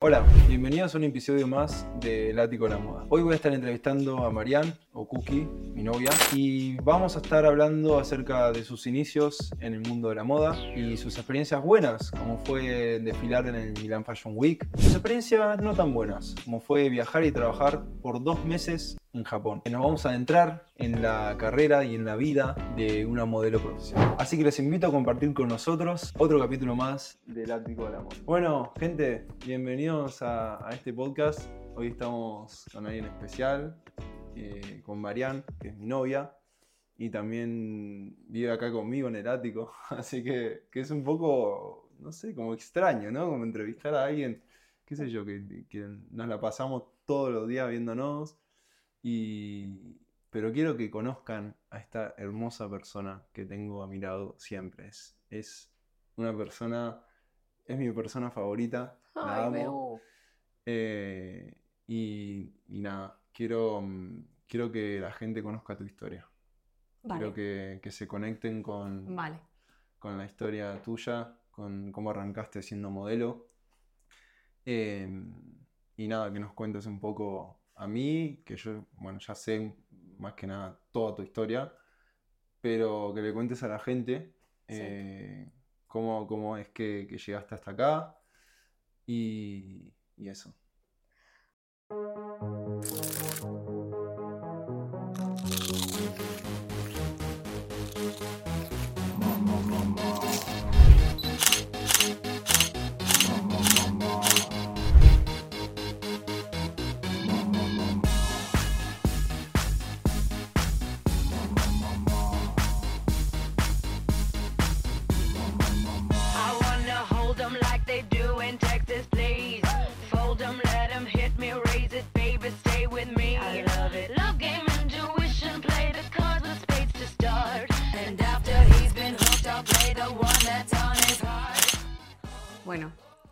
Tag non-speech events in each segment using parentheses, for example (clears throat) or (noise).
Hola, bienvenidos a un episodio más de Lático de la Moda. Hoy voy a estar entrevistando a Marianne, o Cookie, mi novia, y vamos a estar hablando acerca de sus inicios en el mundo de la moda y sus experiencias buenas, como fue desfilar en el Milan Fashion Week, sus experiencias no tan buenas, como fue viajar y trabajar por dos meses en Japón. Nos vamos a adentrar en la carrera y en la vida de una modelo profesional. Así que les invito a compartir con nosotros otro capítulo más del Ático del Amor. Bueno, gente, bienvenidos a, este podcast. Hoy estamos con alguien especial, eh, con Marianne, que es mi novia, y también vive acá conmigo en el ático. (laughs) Así que, que es un poco, no sé, como extraño, ¿no? Como entrevistar a alguien, qué sé yo, que, que nos la pasamos todos los días viéndonos y, pero quiero que conozcan a esta hermosa persona que tengo a mi lado siempre. Es, es una persona, es mi persona favorita. la amo. Eh, y, nada, quiero, mm, quiero que la gente conozca tu historia. Quiero que, se conecten con, con la historia tuya, con cómo arrancaste siendo modelo. Em, y nada, que nos cuentes un poco a mí, que yo, bueno, ya sé más que nada toda tu historia, pero que le cuentes a la gente eh, cómo, es que, llegaste hasta acá y, y eso.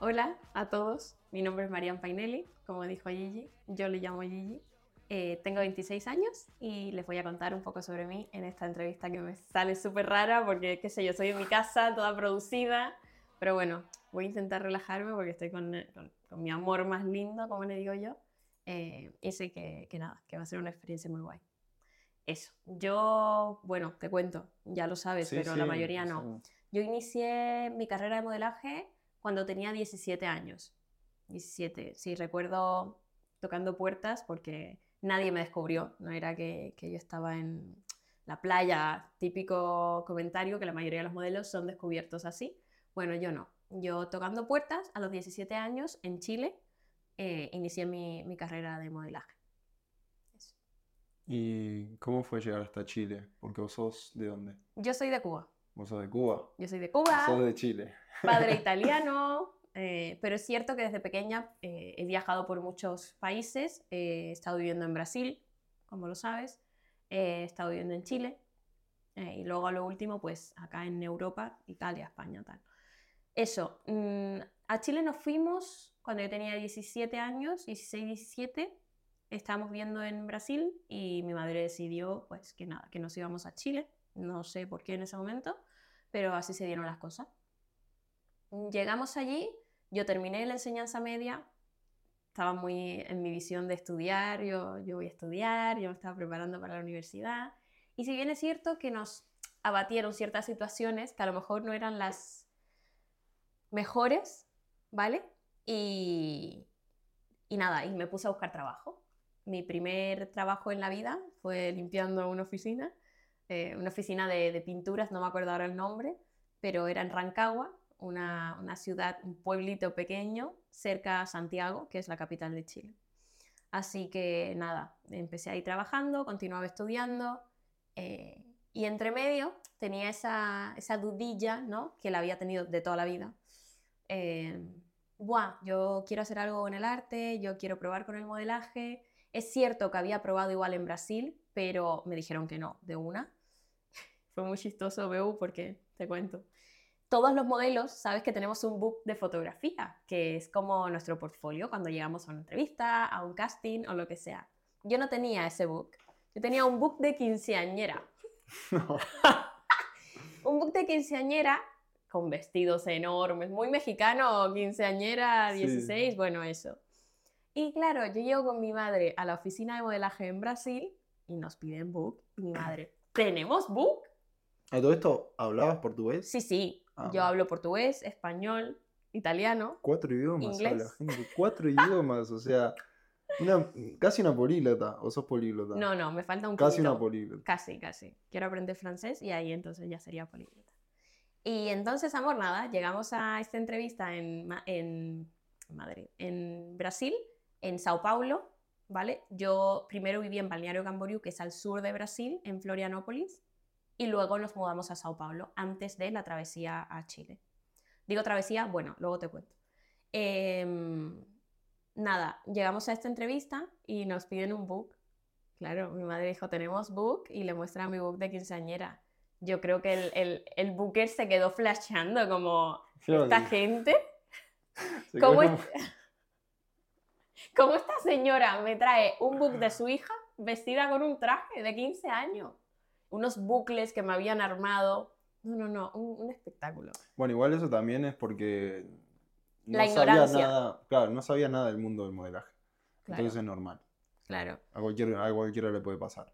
Hola a todos. Mi nombre es Marian Painelli, como dijo Gigi. Yo le llamo Gigi. Eh, tengo 26 años y les voy a contar un poco sobre mí en esta entrevista que me sale súper rara porque, qué sé yo, soy en mi casa, toda producida. Pero bueno, voy a intentar relajarme porque estoy con, mi amor más lindo, como le digo yo. Eh, y sé que, que nada, que va a ser una experiencia muy guay. Eso. Yo, bueno, te cuento, ya lo sabes, pero la mayoría no. Yo inicié mi carrera de modelaje cuando tenía 17 años. 17, sí, recuerdo tocando puertas porque nadie me descubrió, no era que, que yo estaba en la playa, típico comentario que la mayoría de los modelos son descubiertos así. Bueno, yo no. Yo tocando puertas a los 17 años en Chile eh, inicié mi, mi, carrera de modelaje. ¿Y cómo fue llegar hasta Chile? Porque vos sos de dónde? Yo soy de Cuba. ¿Vos sos de Cuba? Yo soy de Cuba. Sos de Chile. Padre (laughs) italiano. Eh, pero es cierto que desde pequeña eh, he viajado por muchos países. he estado viviendo en Brasil, como lo sabes. he estado viviendo en Chile. Eh, y luego a lo último, pues acá en Europa, Italia, España, tal. Eso. Mm, a Chile nos fuimos cuando yo tenía 17 años, 16, 17. Estábamos viendo en Brasil y mi madre decidió, pues, que nada, que nos íbamos a Chile. No sé por qué en ese momento pero así se dieron las cosas. Llegamos allí, yo terminé la enseñanza media, estaba muy en mi visión de estudiar, yo, yo voy a estudiar, yo me estaba preparando para la universidad, y si bien es cierto que nos abatieron ciertas situaciones que a lo mejor no eran las mejores, ¿vale? Y, y nada, y me puse a buscar trabajo. Mi primer trabajo en la vida fue limpiando una oficina eh, una oficina de, pinturas, no me acuerdo ahora el nombre, pero era en Rancagua, una, ciudad, un pueblito pequeño cerca a Santiago, que es la capital de Chile. Así que nada, empecé ahí trabajando, continuaba estudiando eh, y entre medio tenía esa, dudilla ¿no? que la había tenido de toda la vida. Eh, yo quiero hacer algo en el arte, yo quiero probar con el modelaje. Es cierto que había probado igual en Brasil, pero me dijeron que no, de una. Fue muy chistoso, Beu, porque te cuento. Todos los modelos, sabes que tenemos un book de fotografía, que es como nuestro portfolio cuando llegamos a una entrevista, a un casting o lo que sea. Yo no tenía ese book. Yo tenía un book de quinceañera. (laughs) (laughs) un book de quinceañera con vestidos enormes, muy mexicano, quinceañera, Sí. 16, bueno, eso. Y claro, yo llego con mi madre a la oficina de modelaje en Brasil y nos piden book. Y mi madre, ¿tenemos book? ¿A todo esto hablabas portugués? Sí, sí, Ah, yo hablo portugués, español, italiano. Cuatro idiomas Inglés. habla gente. (laughs) Cuatro idiomas, o sea, una, casi una políglota. ¿O sos políglota? No, no, me falta un Casi una quinto. políglota. Casi, casi. Quiero aprender francés y ahí entonces ya sería políglota. Y entonces, amor, nada, llegamos a esta entrevista en, en Madrid, en Brasil, en Sao Paulo, ¿vale? Yo primero viví en Balneario Camboriú, que es al sur de Brasil, en Florianópolis, y luego nos mudamos a Sao Paulo, antes de la travesía a Chile. Digo travesía, bueno, luego te cuento. Em, nada, llegamos a esta entrevista y nos piden un book. Claro, mi madre dijo, tenemos book y le muestra mi book de quinceañera. Yo creo que el, el, el booker se quedó flasheando como, esta gente, (laughs) ¿cómo, es- (laughs) cómo esta señora me trae un book de su hija vestida con un traje de 15 años? Unos bucles que me habían armado. No, no, no, un, un espectáculo. Bueno, igual eso también es porque no La sabía ignorancia. nada, claro, no sabía nada del mundo del modelaje. Claro, Entonces es normal. claro. A cualquiera, a cualquiera le puede pasar.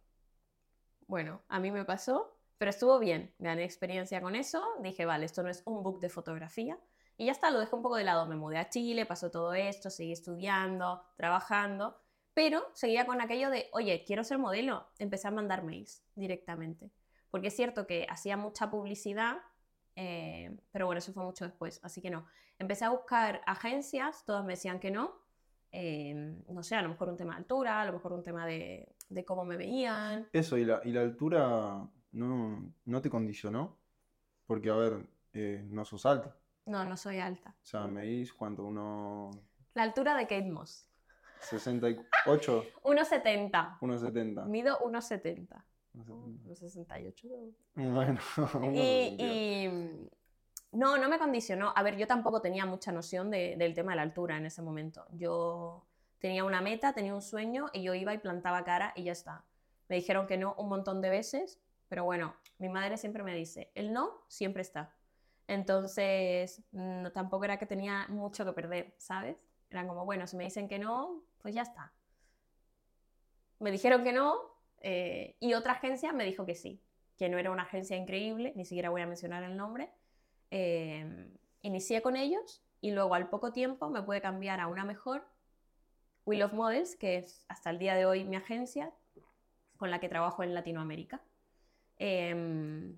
Bueno, a mí me pasó, pero estuvo bien. Gané experiencia con eso. Dije, vale, esto no es un book de fotografía. Y ya está, lo dejé un poco de lado. Me mudé a Chile, pasó todo esto, seguí estudiando, trabajando. Pero seguía con aquello de, oye, quiero ser modelo. Empecé a mandar mails directamente. Porque es cierto que hacía mucha publicidad, eh, pero bueno, eso fue mucho después, así que no. Empecé a buscar agencias, todas me decían que no. Eh, no sé, a lo mejor un tema de altura, a lo mejor un tema de, de cómo me veían. Eso, y la, y la altura no, no te condicionó. Porque, a ver, eh, no sos alta. No, no soy alta. O sea, medís cuánto, uno La altura de Kate Moss. 68, 1,70. 1,70. Mido 1,70. 1,70. 1,68. Bueno, (laughs) Y, y, no, no me condicionó. A ver, yo tampoco tenía mucha noción de- del tema de la altura en ese momento. Yo tenía una meta, tenía un sueño y yo iba y plantaba cara y ya está. Me dijeron que no un montón de veces, pero bueno, mi madre siempre me dice, el no siempre está. Entonces, no, tampoco era que tenía mucho que perder, ¿sabes? Era como, bueno, si me dicen que no, pues ya está. Me dijeron que no eh, y otra agencia me dijo que sí, que no era una agencia increíble, ni siquiera voy a mencionar el nombre. Eh, inicié con ellos y luego al poco tiempo me pude cambiar a una mejor, Wheel of Models, que es hasta el día de hoy mi agencia con la que trabajo en Latinoamérica. Eh,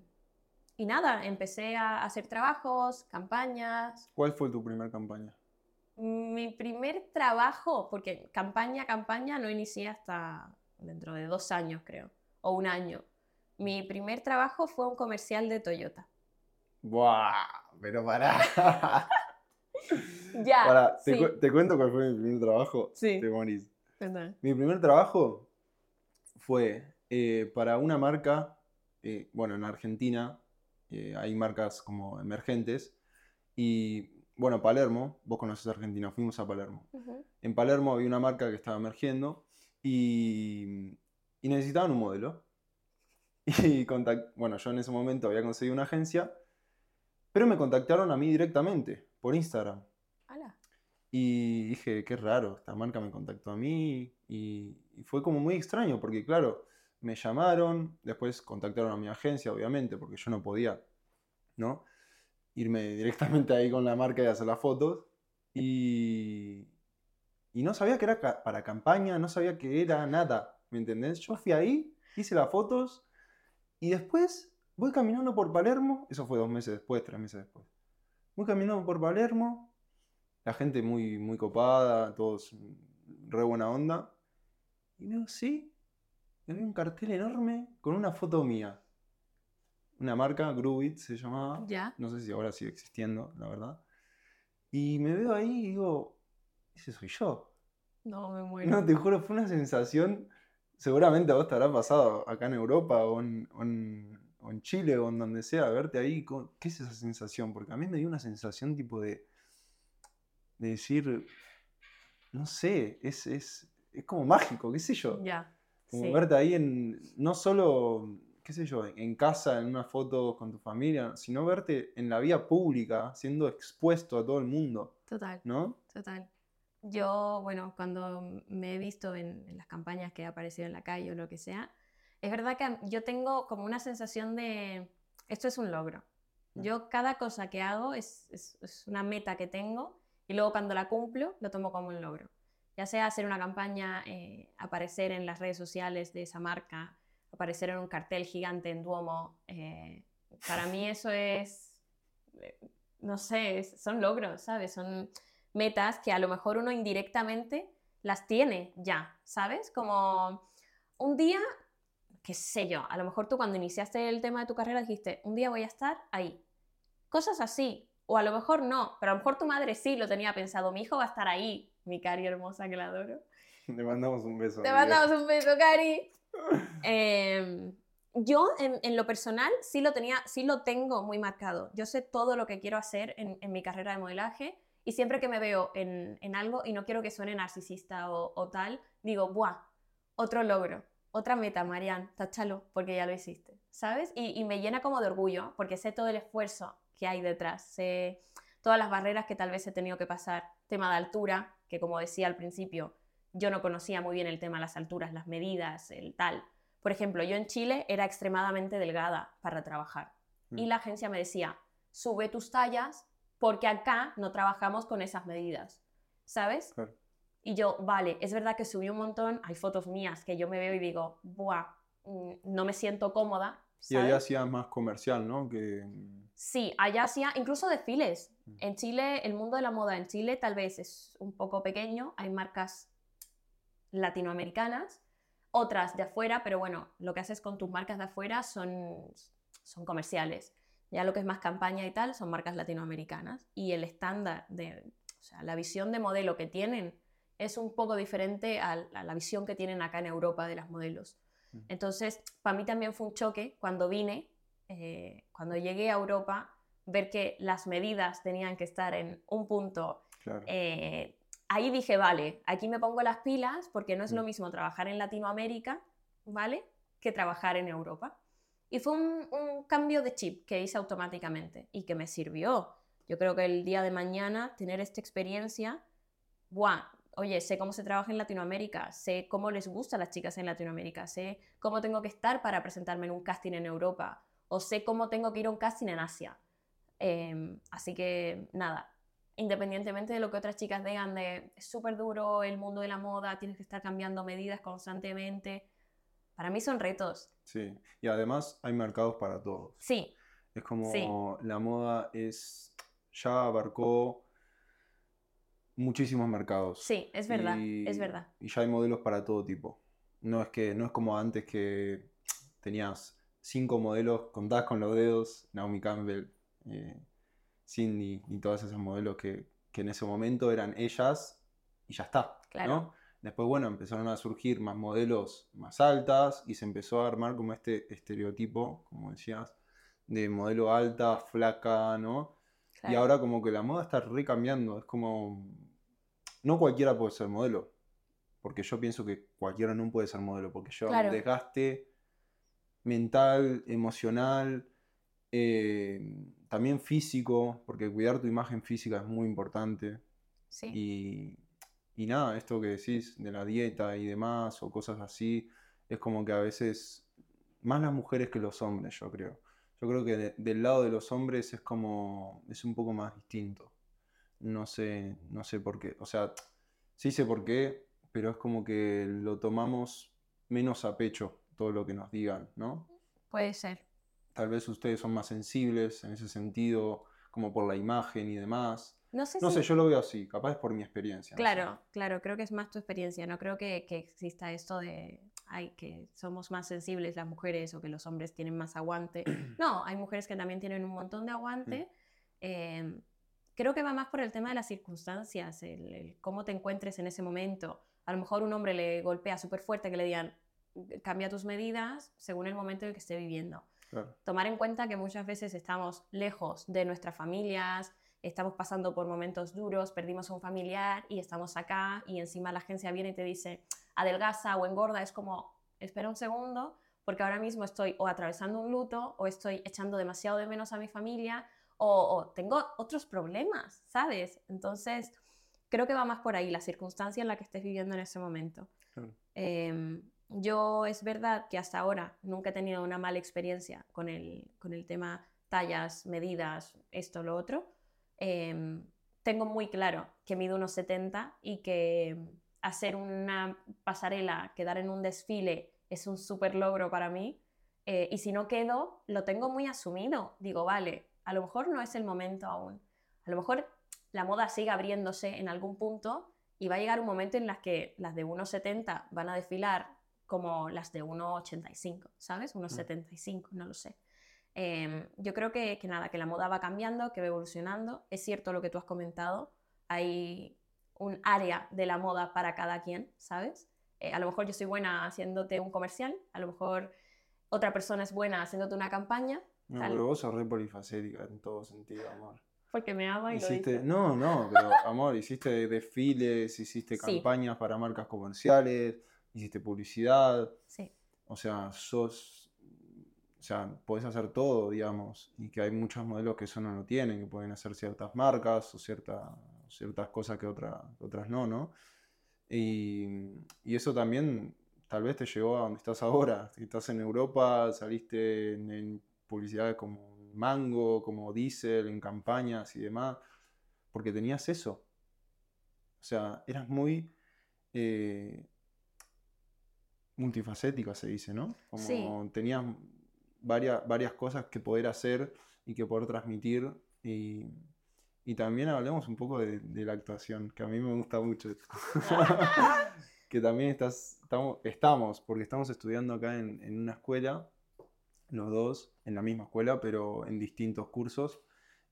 y nada, empecé a hacer trabajos, campañas. ¿Cuál fue tu primera campaña? Mi primer trabajo, porque campaña, campaña no inicié hasta dentro de dos años, creo, o un año. Mi primer trabajo fue un comercial de Toyota. ¡Buah! Pero pará. (laughs) Ya. Pará, te, sí. cu- te cuento cuál fue mi primer trabajo. Sí. Te morís. Mi primer trabajo fue eh, para una marca, eh, bueno, en Argentina eh, hay marcas como emergentes y, bueno, Palermo, vos conoces Argentina, fuimos a Palermo. En Palermo había una marca que estaba emergiendo y, y necesitaban un modelo. (laughs) Y contact- bueno, yo en ese momento había conseguido una agencia, pero me contactaron a mí directamente por Instagram. Ala. Y dije, qué raro, esta marca me contactó a mí y, y fue como muy extraño porque claro, me llamaron, después contactaron a mi agencia, obviamente, porque yo no podía, ¿no? Irme directamente ahí con la marca y hacer las fotos. Y, y no sabía que era ca- para campaña, no sabía que era nada, ¿me entendés? Yo fui ahí, hice las fotos y después voy caminando por Palermo, eso fue dos meses después, tres meses después. Voy caminando por Palermo, la gente muy, muy copada, todos re buena onda. Y veo, sí, y había un cartel enorme con una foto mía. Una marca, Groovit se llamaba. Ya. No sé si ahora sigue existiendo, la verdad. Y me veo ahí y digo, ese soy yo. No, me (laughs) muero. No, te juro, fue una sensación, seguramente a vos te habrá pasado acá en Europa o en, o en- o en Chile o en donde sea, verte ahí, co- ¿qué es esa sensación? Porque a mí me dio una sensación tipo de, de decir, no sé, es, es, es como mágico, qué sé yo. Ya. Como Sí. verte ahí en, no solo qué sé yo, en casa, en una foto con tu familia, sino verte en la vía pública, siendo expuesto a todo el mundo, Total, ¿no? total. Yo, bueno, cuando me he visto en, en las campañas que he aparecido en la calle o lo que sea, es verdad que yo tengo como una sensación de, esto es un logro. Mm. Yo cada cosa que hago es, es- es una meta que tengo y luego cuando la cumplo lo tomo como un logro. Ya sea hacer una campaña, eh, aparecer en las redes sociales de esa marca, aparecer en un cartel gigante en Duomo. eh, para mí (laughs) eso es, eh, no sé, es- son logros, ¿sabes? Son metas que a lo mejor uno indirectamente las tiene ya, ¿sabes? Como un día, qué sé yo, a lo mejor tú cuando iniciaste el tema de tu carrera dijiste, un día voy a estar ahí. Cosas así. O a lo mejor no, pero a lo mejor tu madre sí lo tenía pensado, mi hijo va a estar ahí, mi cari hermosa que la adoro. (laughs) Le mandamos un beso. Te amiga. mandamos un beso, Cari. Eh, yo, en, lo personal, sí lo, tenía, sí lo tengo muy marcado. Yo sé todo lo que quiero hacer en, mi carrera de modelaje y siempre que me veo en, en algo, y no quiero que suene narcisista o, o tal, digo, ¡buah! Otro logro, otra meta, Marian, táchalo, porque ya lo hiciste, ¿sabes? Y, y me llena como de orgullo, porque sé todo el esfuerzo que hay detrás, sé todas las barreras que tal vez he tenido que pasar, tema de altura, que como decía al principio, yo no conocía muy bien el tema las alturas, las medidas, el tal. Por ejemplo, yo en Chile era extremadamente delgada para trabajar y Mm. la agencia me decía, sube tus tallas porque acá no trabajamos con esas medidas, ¿sabes? Claro. Y yo, vale, es verdad que subí un montón, hay fotos mías que yo me veo y digo, buah, mm, no me siento cómoda. Y ahí ¿sabes? hacías más comercial, ¿no? Que... Sí, allá hacía incluso desfiles. Mm. En Chile, el mundo de la moda en Chile tal vez es un poco pequeño, hay marcas latinoamericanas, otras de afuera, pero bueno, lo que haces con tus marcas de afuera son, son comerciales. Ya lo que es más campaña y tal son marcas latinoamericanas. Y el estándar de, o sea, la visión de modelo que tienen es un poco diferente a la a la visión que tienen acá en Europa de las modelos. Mm. Entonces, para mí también fue un choque cuando vine, eh, cuando llegué a Europa, ver que las medidas tenían que estar en un punto Claro. eh, ahí dije, vale, aquí me pongo las pilas porque no es lo Mm. mismo trabajar en Latinoamérica, ¿vale? Que trabajar en Europa. Y fue un, un cambio de chip que hice automáticamente y que me sirvió. Yo creo que el día de mañana tener esta experiencia, buah, oye, sé cómo se trabaja en Latinoamérica, sé cómo les gusta a las chicas en Latinoamérica, sé cómo tengo que estar para presentarme en un casting en Europa o sé cómo tengo que ir a un casting en Asia. Em, así que nada, independientemente de lo que otras chicas digan de es súper duro el mundo de la moda, tienes que estar cambiando medidas constantemente, para mí son retos. Sí. Y además hay mercados para todos. Sí, Es como Sí. la moda es ya abarcó muchísimos mercados. sí, es verdad, Y- es verdad. Y ya hay modelos para todo tipo. No es que no es como antes que tenías cinco modelos contadas con los dedos, Naomi Campbell, eh, Cindy y todas esas modelos que, que en ese momento eran ellas y ya está, Claro. ¿no? Después, bueno, empezaron a surgir más modelos más altas y se empezó a armar como este estereotipo, como decías, de modelo alta, flaca, ¿no? Y ahora como que la moda está recambiando, es como... No cualquiera puede ser modelo, porque yo pienso que cualquiera no puede ser modelo, porque lleva Claro. desgaste mental, emocional, eh, también físico, porque cuidar tu imagen física es muy importante. sí. Y, y nada, esto que decís de la dieta y demás, o cosas así, es como que a veces, más las mujeres que los hombres, yo creo. Yo creo que de- del lado de los hombres es como, es un poco más distinto. No sé, no sé por qué. O sea, sí sé por qué, pero es como que lo tomamos menos a pecho todo lo que nos digan, ¿no? Puede ser. Tal vez ustedes son más sensibles en ese sentido, como por la imagen y demás. No sé No si... sé, yo lo veo así, capaz es por mi experiencia. no sé. Claro, claro, creo que es más tu experiencia, no creo que, que exista esto de ay, que somos más sensibles las mujeres o que los hombres tienen más aguante. (clears throat) No, hay mujeres que también tienen un montón de aguante. Eh, creo que va más por el tema de las circunstancias, el, el cómo te encuentres en ese momento. A lo mejor un hombre le golpea súper fuerte que le digan cambia tus medidas según el momento en el que esté viviendo Claro. tomar en cuenta que muchas veces estamos lejos de nuestras familias, estamos pasando por momentos duros, perdimos a un familiar y estamos acá y encima la agencia viene y te dice adelgaza o engorda, es como, espera un segundo, porque ahora mismo estoy o atravesando un luto o estoy echando demasiado de menos a mi familia o, tengo otros problemas, ¿sabes? Entonces, creo que va más por ahí, la circunstancia en la que estés viviendo en ese momento. Em, yo es verdad que hasta ahora nunca he tenido una mala experiencia con el, con el tema tallas, medidas, esto, lo otro. Em, tengo muy claro que mido unos 70 y que hacer una pasarela, quedar en un desfile es un súper logro para mí. Eh, y si no quedo, lo tengo muy asumido. Digo, vale, a lo mejor no es el momento aún. A lo mejor la moda sigue abriéndose en algún punto y va a llegar un momento en las que las de 1,70 van a desfilar como las de 1,85, ¿sabes? 1,75, mm. no lo sé. Em, yo creo que, que, nada, que la moda va cambiando, que va evolucionando. Es cierto lo que tú has comentado. Hay un área de la moda para cada quien, ¿sabes? Eh, a lo mejor yo soy buena haciéndote un comercial, a lo mejor otra persona es buena haciéndote una campaña. No, pero vos sos re polifacética en todo sentido, amor. Porque me ama y hiciste, No, no, pero amor, hiciste desfiles, hiciste campañas para marcas comerciales, hiciste publicidad. Sí. O sea, sos. O sea, podés hacer todo, digamos. Y que hay muchos modelos que eso no lo tienen, que pueden hacer ciertas marcas o cierta, ciertas cosas que, otras no, ¿no? Y, eso también tal vez te llevó a donde estás ahora. Si estás en Europa, saliste en, publicidades como Mango, como Diesel, en campañas y demás, porque tenías eso. O sea, eras muy eh, multifacética, se dice, ¿no? Como tenías varias, varias cosas que poder hacer y que poder transmitir y y también hablemos un poco de, la actuación, que a mí me gusta mucho esto. (laughs) (laughs) que también estás, estamos, estamos, porque estamos estudiando acá en, una escuela, los dos, en la misma escuela, pero en distintos cursos.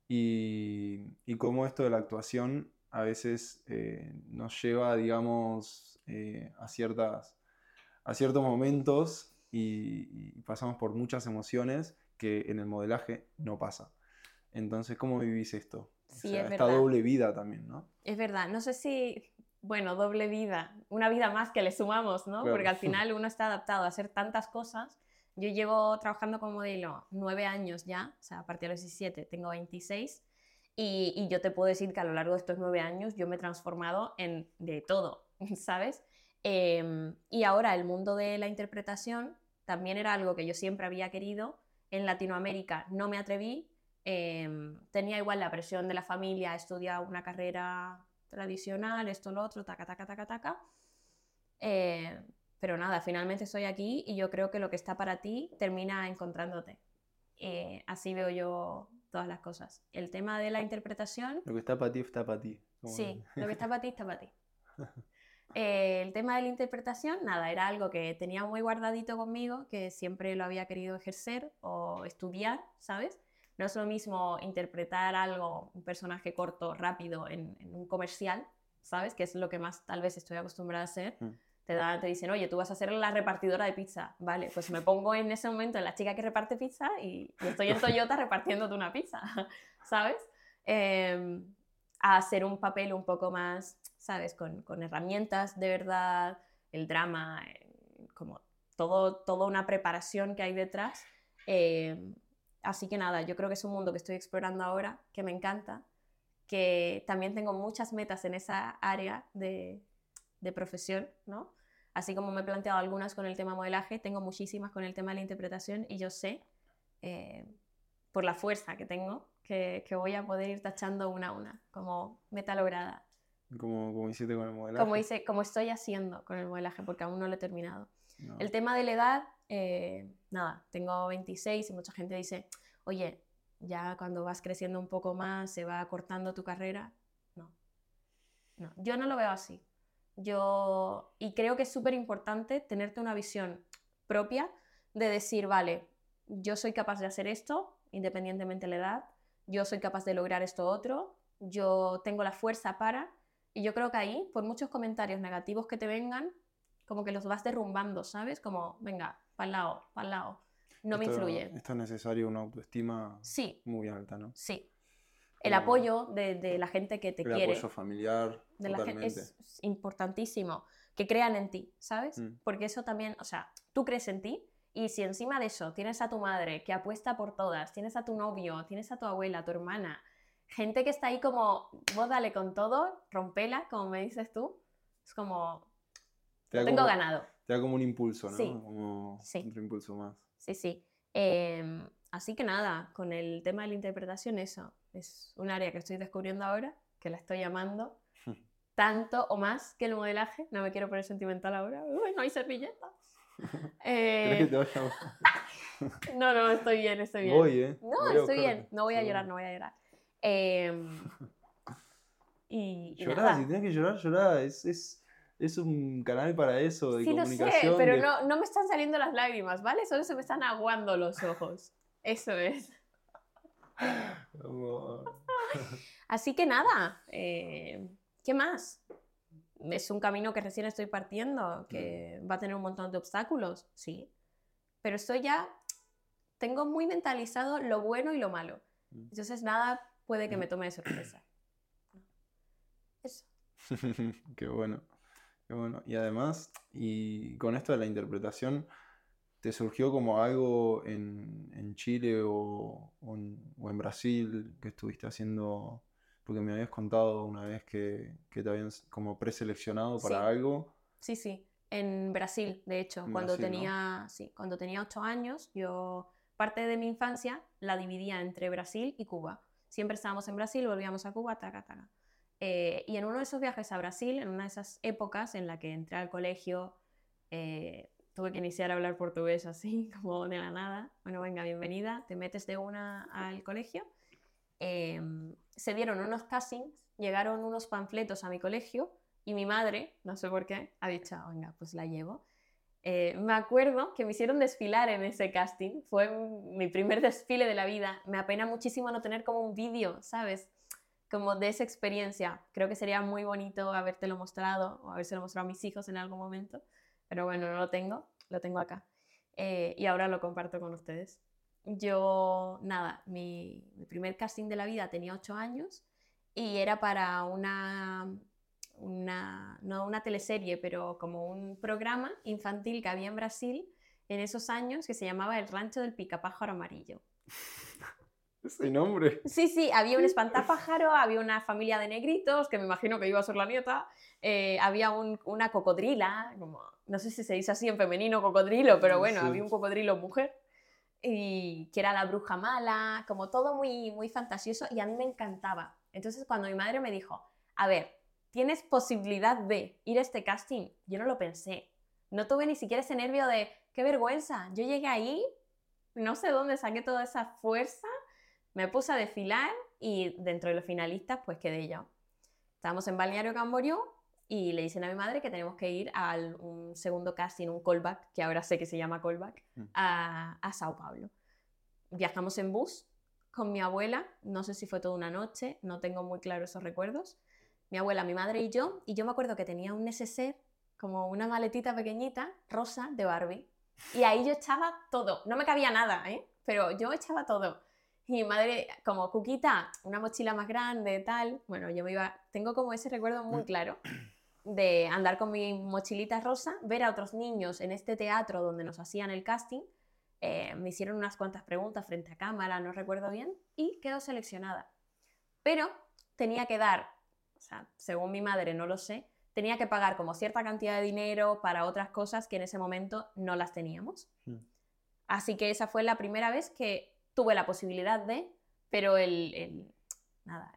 Y, y como esto de la actuación a veces eh, nos lleva, digamos, eh, a, ciertas, a ciertos momentos y, y pasamos por muchas emociones que en el modelaje no pasa. Entonces, ¿cómo vivís esto? Sí, es esta doble vida también, ¿no? Es verdad, no sé si, bueno, doble vida, una vida más que le sumamos, ¿no? Porque al final (laughs) uno está adaptado a hacer tantas cosas. Yo llevo trabajando como modelo nueve años ya, o sea, a partir de los 17 tengo 26, y, y yo te puedo decir que a lo largo de estos nueve años yo me he transformado en de todo, (laughs) ¿sabes? Em, y ahora el mundo de la interpretación también era algo que yo siempre había querido. En Latinoamérica no me atreví, Em, tenía igual la presión de la familia, estudia una carrera tradicional, esto, lo otro, taca, taca, taca, taca. Eh, pero nada, finalmente estoy aquí y yo creo que lo que está para ti termina encontrándote. Eh, así veo yo todas las cosas. El tema de la interpretación... Lo que está para ti está para ti. Sí, lo que está para ti está para ti. (laughs) Eh, el tema de la interpretación, nada, era algo que tenía muy guardadito conmigo, que siempre lo había querido ejercer o estudiar, ¿sabes? No es lo mismo interpretar algo, un personaje corto, rápido, en, un comercial, ¿sabes? Que es lo que más tal vez estoy acostumbrada a hacer. Mm. Te, te dicen, oye, tú vas a ser la repartidora de pizza. Vale, pues me pongo en ese momento en la chica que reparte pizza y, estoy en Toyota repartiéndote una pizza, (laughs) ¿sabes? Em, a hacer un papel un poco más, ¿sabes? Con, con herramientas de verdad, el drama, eh, como todo, toda una preparación que hay detrás. Eh, Así que nada, yo creo que es un mundo que estoy explorando ahora, que me encanta, que también tengo muchas metas en esa área de, profesión, ¿no? Así como me he planteado algunas con el tema modelaje, tengo muchísimas con el tema de la interpretación y yo sé, eh, por la fuerza que tengo, que, voy a poder ir tachando una a una, como meta lograda. Como, como hiciste con el modelaje. Como, hice, como estoy haciendo con el modelaje, porque aún no lo he terminado. El tema de la edad, eh, nada, tengo 26 y mucha gente dice, oye, ya cuando vas creciendo un poco más se va cortando tu carrera. No, no, yo no lo veo así. Yo, y creo que es súper importante tenerte una visión propia de decir, vale, yo soy capaz de hacer esto, independientemente de la edad, yo soy capaz de lograr esto otro, yo tengo la fuerza para, y yo creo que ahí, por muchos comentarios negativos que te vengan, como que los vas derrumbando, ¿sabes? Como, venga, para el lado, para el lado. No me influye. Esto es necesario una autoestima muy alta, ¿no? Sí. El apoyo de, la gente que te quiere. El apoyo familiar. De la gente es importantísimo. Que crean en ti, ¿sabes? Mm. Porque eso también, o sea, tú crees en ti Y si encima de eso tienes a tu madre que apuesta por todas, tienes a tu novio, tienes a tu abuela, a tu hermana, gente que está ahí como, vos dale con todo, rompela, como me dices tú, es como, Te lo tengo como- ganado. Te da como un impulso, ¿no? Sí. Como Sí. otro impulso más. Sí, sí. Em, así que nada, con el tema de la interpretación, eso es un área que estoy descubriendo ahora, que la estoy llamando (laughs) tanto o más que el modelaje. No me quiero poner sentimental ahora. Uy, no hay servilletas. (laughs) ¿Crees que Eh, (laughs) no, no, estoy bien, estoy bien. Voy, ¿eh? No, Voy estoy bien. No voy a llorar, no voy a llorar. Em, (laughs) y, y Llorá, si tienes que llorar, llorá. Es, es, es un canal para eso, de Sí, lo comunicación. sé, pero de- no, no me están saliendo las lágrimas, ¿vale? Solo se me están aguando los ojos. Eso es. (laughs) Así que nada, eh, ¿qué más? Es un camino que recién estoy partiendo, que va a tener un montón de obstáculos, sí. Pero estoy ya, tengo muy mentalizado lo bueno y lo malo. Mm. Entonces nada puede que me tome de sorpresa. Eso. (laughs) Qué bueno. Qué bueno. Y además, y con esto de la interpretación, ¿te surgió como algo en, en Chile o, o en, o en Brasil que estuviste haciendo? Porque me habías contado una vez que, que te habían como preseleccionado para Sí. algo. Sí, sí. En Brasil, de hecho, En cuando Brasil, ¿no? tenía, sí, cuando tenía ocho años, yo parte de mi infancia la dividía entre Brasil y Cuba. Siempre estábamos en Brasil, volvíamos a Cuba, taca, taca. Eh, y en uno de esos viajes a Brasil, en una de esas épocas en la que entré al colegio, eh, tuve que iniciar a hablar portugués así, (laughs) como de la nada. Bueno, venga, bienvenida, te metes de una al colegio. Eh, se dieron unos castings, llegaron unos panfletos a mi colegio y mi madre, no sé por qué, ha dicho, venga, pues la llevo. Eh, me acuerdo que me hicieron desfilar en ese casting, fue mi primer desfile de la vida. Me apena muchísimo no tener como un vídeo, ¿sabes? Como de esa experiencia. Creo que sería muy bonito habértelo mostrado o habérselo mostrado a mis hijos en algún momento, pero bueno, no lo tengo, lo tengo acá. Eh, y ahora lo comparto con ustedes. Yo, nada, mi, mi primer casting de la vida tenía 8 años y era para una, una, no una teleserie, pero como un programa infantil que había en Brasil en esos años que se llamaba El Rancho del Picapájaro Amarillo. (laughs) Ese nombre. Sí, sí, había un (laughs) espantapájaro, había una familia de negritos, que me imagino que iba a ser la nieta, eh, había un- una cocodrila, como, no sé si se dice así en femenino cocodrilo, pero bueno, Sí. había un cocodrilo mujer, y que era la bruja mala, como todo muy, muy fantasioso, y a mí me encantaba. Entonces cuando mi madre me dijo, a ver, tienes posibilidad de ir a este casting, yo no lo pensé, no tuve ni siquiera ese nervio de, qué vergüenza, yo llegué ahí, no sé dónde saqué toda esa fuerza, me puse a desfilar y dentro de los finalistas pues quedé yo. Estábamos en Balneario Camboriú y le dicen a mi madre que tenemos que ir a un segundo casting, un callback, que ahora sé que se llama callback, Mm. a, a Sao Paulo. Viajamos en bus con mi abuela, no sé si fue toda una noche, no tengo muy claro esos recuerdos. Mi abuela, mi madre y yo, y yo me acuerdo que tenía un neceser, como una maletita pequeñita, rosa, de Barbie. Y ahí yo echaba todo, no me cabía nada, ¿eh? pero yo echaba todo. Y mi madre, como Cuquita, una mochila más grande, tal. Bueno, yo me iba. Tengo como ese recuerdo muy claro de andar con mi mochilita rosa, ver a otros niños en este teatro donde nos hacían el casting. eh, me hicieron unas cuantas preguntas frente a cámara, no recuerdo bien, y quedó seleccionada. Pero tenía que dar, sea, según mi madre, no lo sé, tenía que pagar como cierta cantidad de dinero para otras cosas que en ese momento no las teníamos. Mm. Así que esa fue la primera vez que tuve la posibilidad de, pero el, el- nada,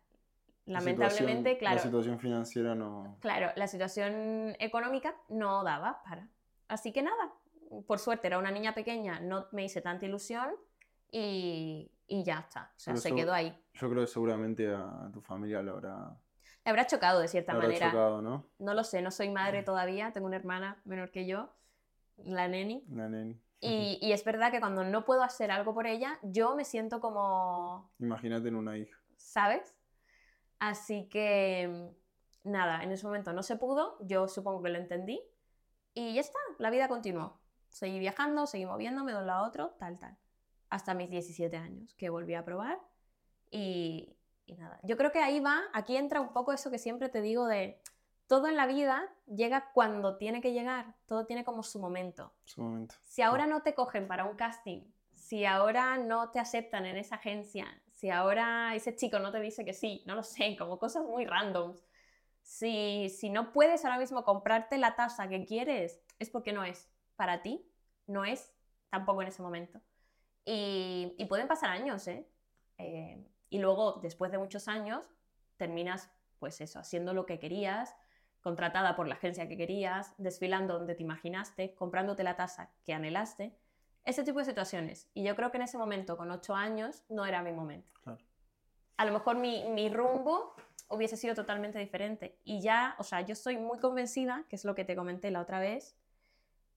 La lamentablemente, situación- claro, La situación financiera no. claro, la situación económica no daba para. Así que nada, por suerte era una niña pequeña, no me hice tanta ilusión y, y ya está, o sea, Pero se quedó ahí. Yo creo que seguramente a tu familia lo habrá, Le habrá chocado de cierta habrá manera. chocado, ¿no? No lo sé, no soy madre todavía, tengo una hermana menor que yo, la neni. La neni. Y, (laughs) y es verdad que cuando no puedo hacer algo por ella, yo me siento como, Imagínate en una hija. ¿sabes? Así que, mm, nada, en ese momento no se pudo, yo supongo que lo entendí. Y ya está, la vida continuó. Seguí viajando, seguí moviéndome de un lado a otro, tal, tal. Hasta mis 17 años, que volví a probar. Y, y nada, yo creo que ahí va, aquí entra un poco eso que siempre te digo de todo en la vida llega cuando tiene que llegar, todo tiene como su momento. Su momento. Si ahora no te cogen para un casting, si ahora no te aceptan en esa agencia, si ahora ese chico no te dice que sí, no lo sé, como cosas muy randoms. Si, si no puedes ahora mismo comprarte la tasa que quieres, es porque no es para ti, no es tampoco en ese momento. Y, y pueden pasar años, ¿eh? ¿eh? Y luego, después de muchos años, terminas, pues eso, haciendo lo que querías, contratada por la agencia que querías, desfilando donde te imaginaste, comprándote la tasa que anhelaste. Ese tipo de situaciones. Y yo creo que en ese momento, con ocho años, no era mi momento. A lo mejor mi, mi rumbo hubiese sido totalmente diferente. Y ya, o sea, yo estoy muy convencida, que es lo que te comenté la otra vez,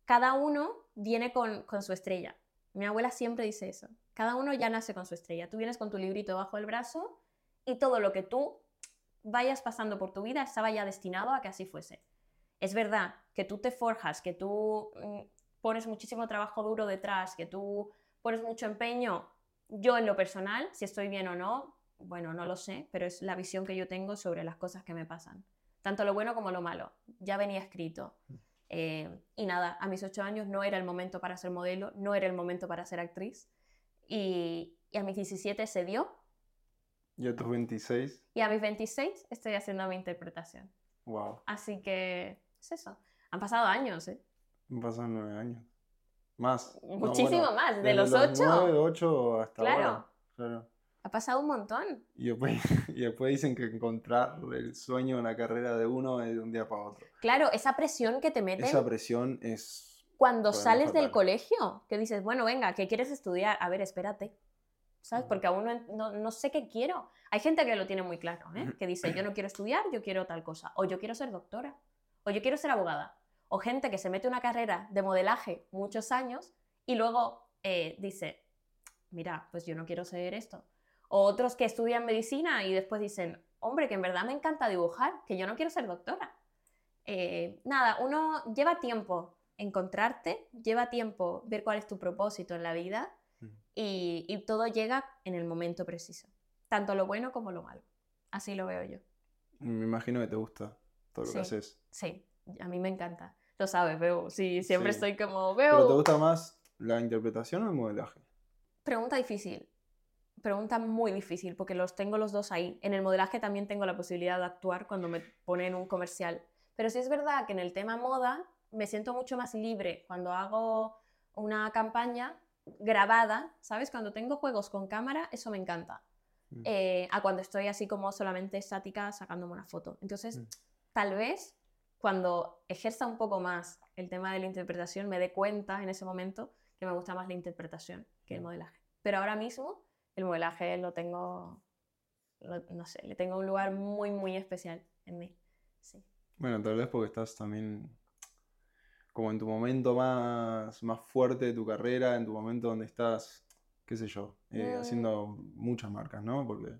cada uno viene con, con su estrella. Mi abuela siempre dice eso. Cada uno ya nace con su estrella. Tú vienes con tu librito bajo el brazo y todo lo que tú vayas pasando por tu vida estaba ya destinado a que así fuese. Es verdad que tú te forjas, que tú mm, pones muchísimo trabajo duro detrás, que tú pones mucho empeño. Yo en lo personal, si estoy bien o no, bueno, no lo sé, pero es la visión que yo tengo sobre las cosas que me pasan. Tanto lo bueno como lo malo. Ya venía escrito. Eh, y nada, a mis ocho años no era el momento para ser modelo, no era el momento para ser actriz. Y, a mis 17 se dio. ¿Y a tus 26? Y a mis 26 estoy haciendo mi interpretación. Wow. Así que es eso. Han pasado años, ¿eh? Han pasado nueve años. Más. Muchísimo más. De los, ocho. Nueve, ocho hasta claro. ahora. Claro. Ha pasado un montón. Y después, (laughs) y después dicen que encontrar el sueño en la carrera de uno es de un día para otro. Claro, esa presión que te meten. Esa presión es... Cuando sales del colegio, que dices, bueno, venga, ¿qué quieres estudiar? A ver, espérate. ¿Sabes? Porque aún no, no, sé qué quiero. Hay gente que lo tiene muy claro, ¿eh? que dice, yo no quiero estudiar, yo quiero tal cosa. O yo quiero ser doctora. O yo quiero ser abogada. O gente que se mete una carrera de modelaje muchos años y luego eh, dice, mira, pues yo no quiero ser esto o otros que estudian medicina y después dicen, hombre, que en verdad me encanta dibujar, que yo no quiero ser doctora. Eh, nada, uno lleva tiempo encontrarte, lleva tiempo ver cuál es tu propósito en la vida mm. y, todo llega en el momento preciso, tanto lo bueno como lo malo. Así lo veo yo. Me imagino que te gusta todo lo que haces. Sí, a mí me encanta. Lo sabes, veo, sí, siempre estoy como, veo... ¿Pero te gusta más la interpretación o el modelaje? Pregunta difícil pregunta muy difícil porque los tengo los dos ahí. En el modelaje también tengo la posibilidad de actuar cuando me ponen un comercial. Pero sí es verdad que en el tema moda me siento mucho más libre cuando hago una campaña grabada, ¿sabes? Cuando tengo juegos con cámara, eso me encanta. Mm. Eh, a cuando estoy así como solamente estática sacándome una foto. Entonces, mm. tal vez cuando ejerza un poco más el tema de la interpretación, me dé cuenta en ese momento que me gusta más la interpretación que el mm. modelaje. Pero ahora mismo el modelaje lo tengo, no sé, le tengo un lugar muy, muy especial en mí. Sí. Bueno, tal vez porque estás también como en tu momento más, más fuerte de tu carrera, en tu momento donde estás, qué sé yo, eh, mm. haciendo muchas marcas, ¿no? Porque,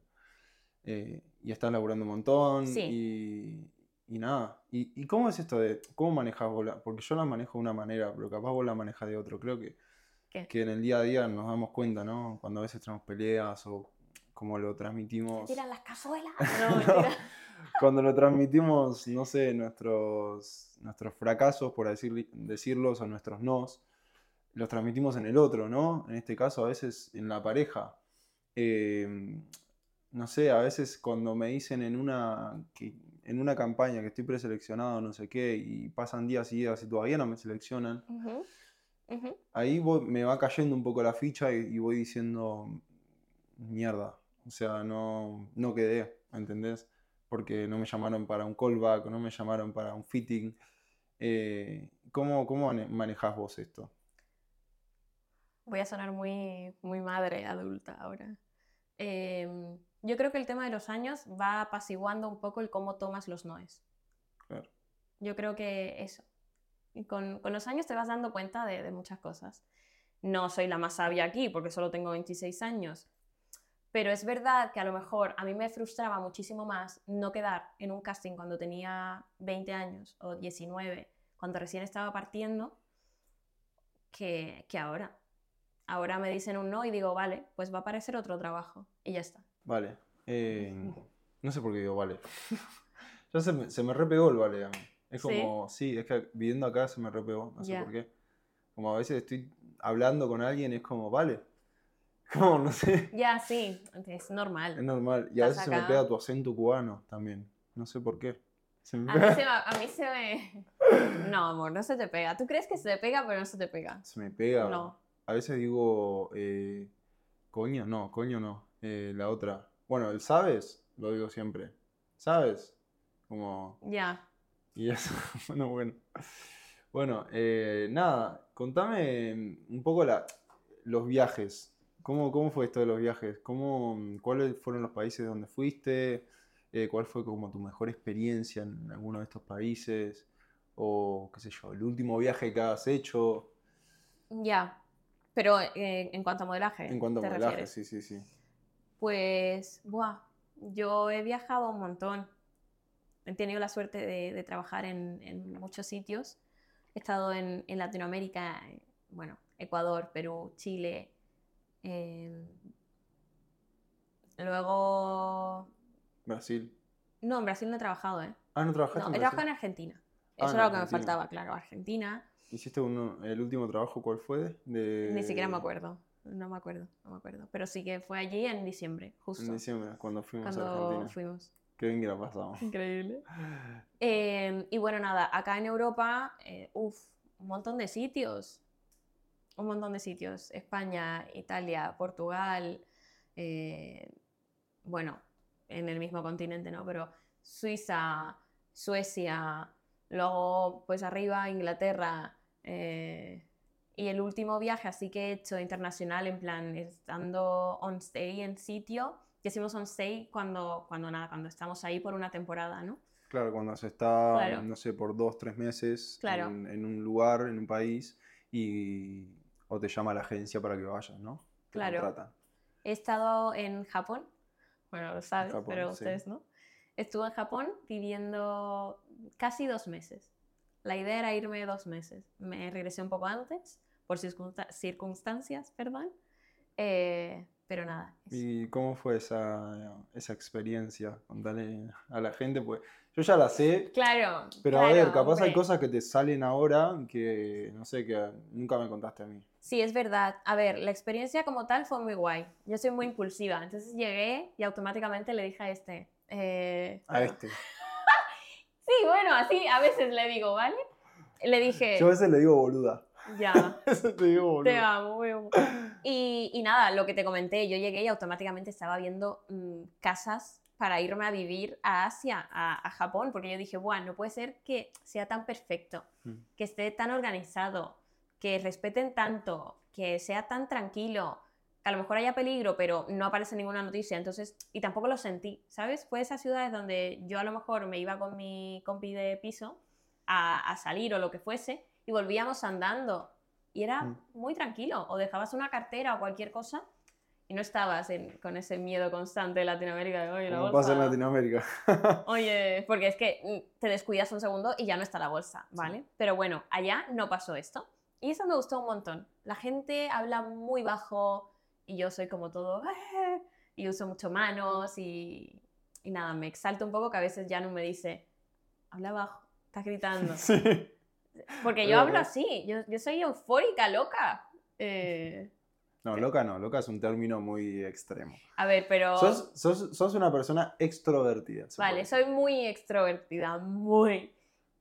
eh, y estás laburando un montón y, y, nada. ¿Y, ¿Y, cómo es esto de, cómo manejas vos? porque yo la manejo de una manera, pero capaz vos la manejas de otro. Creo que que en el día a día nos damos cuenta, ¿no? Cuando a veces tenemos peleas o como lo transmitimos. Tiran las cazuelas. (laughs) Cuando lo transmitimos, no sé, nuestros, nuestros fracasos, por decir, decirlos, o nuestros nos, los transmitimos en el otro, ¿no? En este caso, a veces en la pareja. Em, no sé, a veces cuando me dicen en una, que, en una campaña que estoy preseleccionado, no sé qué, y pasan días y días y todavía no me seleccionan. Ahí me va cayendo un poco la ficha y, voy diciendo, mierda, o sea, no, no quedé, ¿entendés? Porque no me llamaron para un callback, no me llamaron para un fitting. Eh, ¿cómo, ¿Cómo manejas vos esto? Voy a sonar muy, muy madre adulta ahora. Em, yo creo que el tema de los años va apaciguando un poco el cómo tomas los noes. Claro. Yo creo que eso, con, los años te vas dando cuenta de, muchas cosas. No soy la más sabia aquí porque solo tengo 26 años, pero es verdad que a lo mejor a mí me frustraba muchísimo más no quedar en un casting cuando tenía 20 años o 19, cuando recién estaba partiendo, que, ahora. Ahora me dicen un no y digo, vale, pues va a aparecer otro trabajo y ya está. Vale. Eh, no sé por qué digo vale. (laughs) Ya se me, se me repegó el vale a mí. Es ¿Sí? como, sí, es que viviendo acá se me repegó, no sé Ya. por qué. Como a veces estoy hablando con alguien y es como, vale. (laughs) Como, no sé, Ya, sí, es es normal. normal. Y a veces se me acá. pega tu acento cubano también. No sé por qué. Se me A mí, pega, se, a mí se me... (laughs) No, amor, no se te pega. Tú crees que se te pega, pero no se te pega. se me pega. No. A veces digo, eh, coño, no, coño no. Eh, la otra. Bueno, el sabes, lo digo siempre. ¿Sabes? Como, Ya. Y eso, (laughs) bueno, bueno. Bueno, eh, nada, contame un poco la, los viajes. ¿Cómo, ¿Cómo fue esto de los viajes? ¿Cómo, ¿Cuáles fueron los países donde fuiste? Eh, ¿cuál fue como tu mejor experiencia en alguno de estos países? O qué sé yo, el último viaje que has hecho Ya. Pero eh, en cuanto a modelaje, en cuanto a ¿te modelaje, refieres? sí, sí, sí. Pues, buah, yo he viajado un montón. He tenido la suerte de, de trabajar en, en muchos sitios. He estado en, en Latinoamérica, eh, bueno, Ecuador, Perú, Chile. eh, luego... Brasil. No, en Brasil no he trabajado, ¿eh? Ah, ¿no trabajaste No, en he trabajado en Argentina. Ah, Eso era lo que me faltaba, claro, Argentina. ¿Hiciste uno, el último trabajo cuál fue? De, Ni siquiera me acuerdo. No me acuerdo, no me acuerdo. Pero sí que fue allí en diciembre, justo. En diciembre, cuando fuimos a cuando Argentina. fuimos. Qué bien que la pasamos. Increíble. (laughs) Eh, y bueno, nada, acá en Europa, eh, uf, un montón de sitios. Un montón de sitios. España, Italia, Portugal. eh, bueno, en el mismo continente, ¿no? Pero Suiza, Suecia, luego pues arriba Inglaterra. eh, y el último viaje así que he hecho internacional, en plan, estando on stay en sitio. Decimos on stay cuando, cuando nada, cuando estamos ahí por una temporada, ¿no? Claro, cuando se está, Claro. no sé, por dos, tres meses Claro. en, en un lugar, en un país, y o te llama la agencia para que vayas, ¿no? Te Claro. contratan. He estado en Japón, bueno, lo sabes, Japón, pero sí. ustedes no. Estuve en Japón viviendo casi dos meses. La idea era irme dos meses. Me regresé un poco antes, por circunsta- circunstancias, perdón. Eh, pero nada. es- ¿Y cómo fue esa, esa experiencia? Contale a la gente, pues yo ya la sé, Claro. pero a ver, claro, capaz hay hombre. cosas que te salen ahora que, no sé, que nunca me contaste a mí. Sí, es verdad. A ver, la experiencia como tal fue muy guay. Yo soy muy impulsiva, entonces llegué y automáticamente le dije a este. eh, A este. (laughs) Sí, bueno, así a veces le digo, ¿vale? Le dije, Yo a veces le digo boluda. ya, (laughs) te digo boluda. te amo, muy amo. Y, y nada, lo que te comenté, yo llegué y automáticamente estaba viendo mm, casas para irme a vivir a Asia, a, a Japón, porque yo dije, bueno, no puede ser que sea tan perfecto, Mm. que esté tan organizado, que respeten tanto, que sea tan tranquilo, que a lo mejor haya peligro, pero no aparece ninguna noticia, entonces, y tampoco lo sentí, ¿sabes? Fue esas ciudades donde yo a lo mejor me iba con mi compi de piso a, a salir o lo que fuese, y volvíamos andando, y era Mm. muy tranquilo, o dejabas una cartera o cualquier cosa, y no estabas en- con ese miedo constante de Latinoamérica de, oye, la Como pasa en bolsa". Latinoamérica. (laughs) Oye, porque es que mm, te descuidas un segundo y ya no está la bolsa, ¿vale? Pero bueno, allá no pasó esto. Y eso me gustó un montón. La gente habla muy bajo y yo soy como todo... "Eh", Y uso mucho manos y, y nada, me exalto un poco que a veces ya no me dice, habla bajo, estás gritando. (laughs) sí. Porque yo hablo así, yo, yo soy eufórica, loca. Eh, No, loca no, loca es un término muy extremo. a ver, pero... Sos, sos- sos una persona extrovertida. Vale, soy muy extrovertida, muy.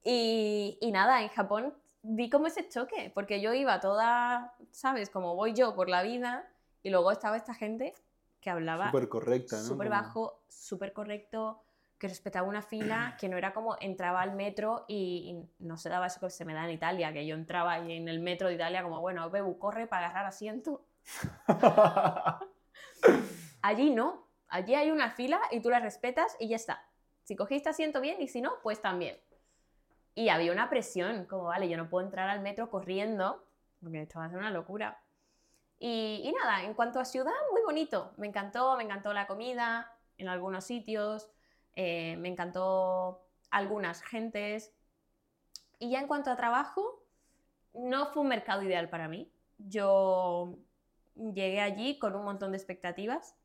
Y, y nada, en Japón vi como ese choque, porque yo iba toda, ¿sabes? Como voy yo por la vida, y luego estaba esta gente que hablaba Súper correcta, ¿no? súper bajo, súper correcto, que respetaba una fila, que no era como entraba al metro y, y no se daba eso que se me da en Italia, que yo entraba ahí en el metro de Italia como, bueno, Bebu, corre para agarrar asiento. (laughs) Allí no. Allí hay una fila y tú la respetas y ya está. Si cogiste asiento bien y si no, pues también. Y había una presión, como vale, yo no puedo entrar al metro corriendo, porque esto va a ser una locura. Y, y nada, en cuanto a ciudad, muy bonito. Me encantó, me encantó la comida en algunos sitios, eh, me encantó algunas gentes. Y ya en cuanto a trabajo, no fue un mercado ideal para mí. Yo llegué allí con un montón de expectativas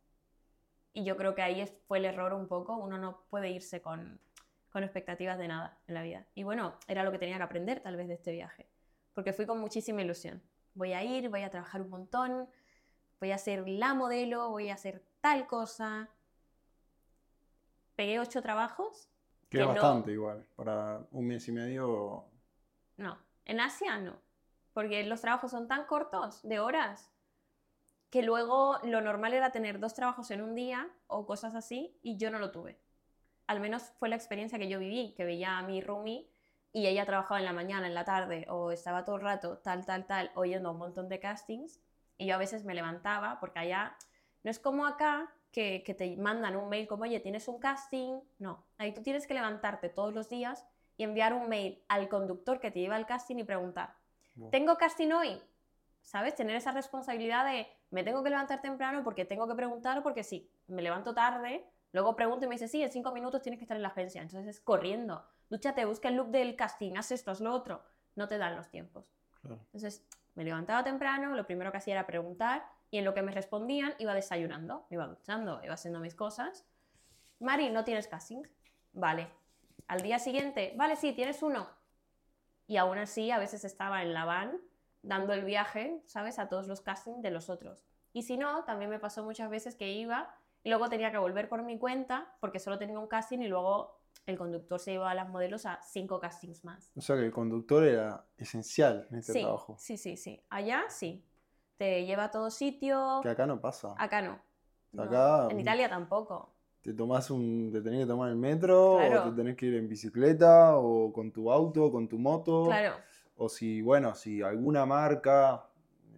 y yo creo que ahí fue el error un poco. Uno no puede irse con, con expectativas de nada en la vida. Y bueno, era lo que tenía que aprender tal vez de este viaje, porque fui con muchísima ilusión. Voy a ir, voy a trabajar un montón, voy a ser la modelo, voy a hacer tal cosa. Pegué ocho trabajos. Que es bastante igual, para un mes y medio. No, en Asia no, porque los trabajos son tan cortos, de horas, que luego lo normal era tener dos trabajos en un día o cosas así, y yo no lo tuve. Al menos fue la experiencia que yo viví, que veía a mi roomie y ella trabajaba en la mañana, en la tarde, o estaba todo el rato tal, tal, tal, oyendo un montón de castings, y yo a veces me levantaba, porque allá no es como acá, que, que, te mandan un mail como, oye, tienes un casting. No, ahí tú tienes que levantarte todos los días y enviar un mail al conductor que te lleva al casting y preguntar, ¿tengo casting hoy? ¿Sabes? Tener esa responsabilidad de, me tengo que levantar temprano porque tengo que preguntar, porque sí, me levanto tarde, luego pregunto y me dice, sí, en cinco minutos tienes que estar en la agencia. Entonces es corriendo, dúchate, busca el look del casting, haz esto, haz lo otro. No te dan los tiempos. Entonces me levantaba temprano, lo primero que hacía era preguntar y en lo que me respondían iba desayunando, iba duchando, iba haciendo mis cosas. Mari, ¿no tienes casting? Vale. Al día siguiente, vale, sí, tienes uno. Y aún así, a veces estaba en la van dando el viaje, ¿sabes? A todos los castings de los otros. Y si no, también me pasó muchas veces que iba y luego tenía que volver por mi cuenta porque solo tenía un casting y luego el conductor se llevaba a las modelos a cinco castings más. O sea que el conductor era esencial en este trabajo. Sí, sí, sí. Allá sí te lleva a todo sitio. Que acá no pasa. Acá no. Acá. En Italia tampoco. Te tomás un. te tenés que tomar el metro, o te tenés que ir en bicicleta, o con tu auto, con tu moto. Claro. O si, bueno, si alguna marca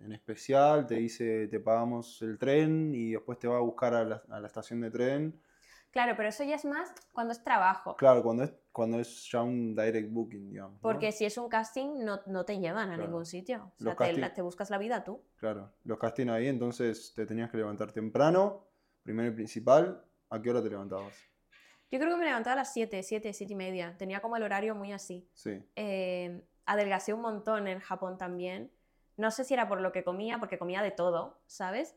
en especial te dice te pagamos el tren y después te va a buscar a la, a la estación de tren Claro, pero eso ya es más cuando es trabajo. Claro, cuando es, cuando es ya un direct booking, digamos. Porque si es un casting, no, no te llevan a ningún sitio. O sea, te, te, buscas la vida tú. Claro, los castings ahí, entonces te tenías que levantar temprano, primero y principal. ¿A qué hora te levantabas? Yo creo que me levantaba a las 7, 7, 7 y media. Tenía como el horario muy así. Sí. Eh, adelgacé un montón en Japón también. No sé si era por lo que comía, porque comía de todo, ¿sabes?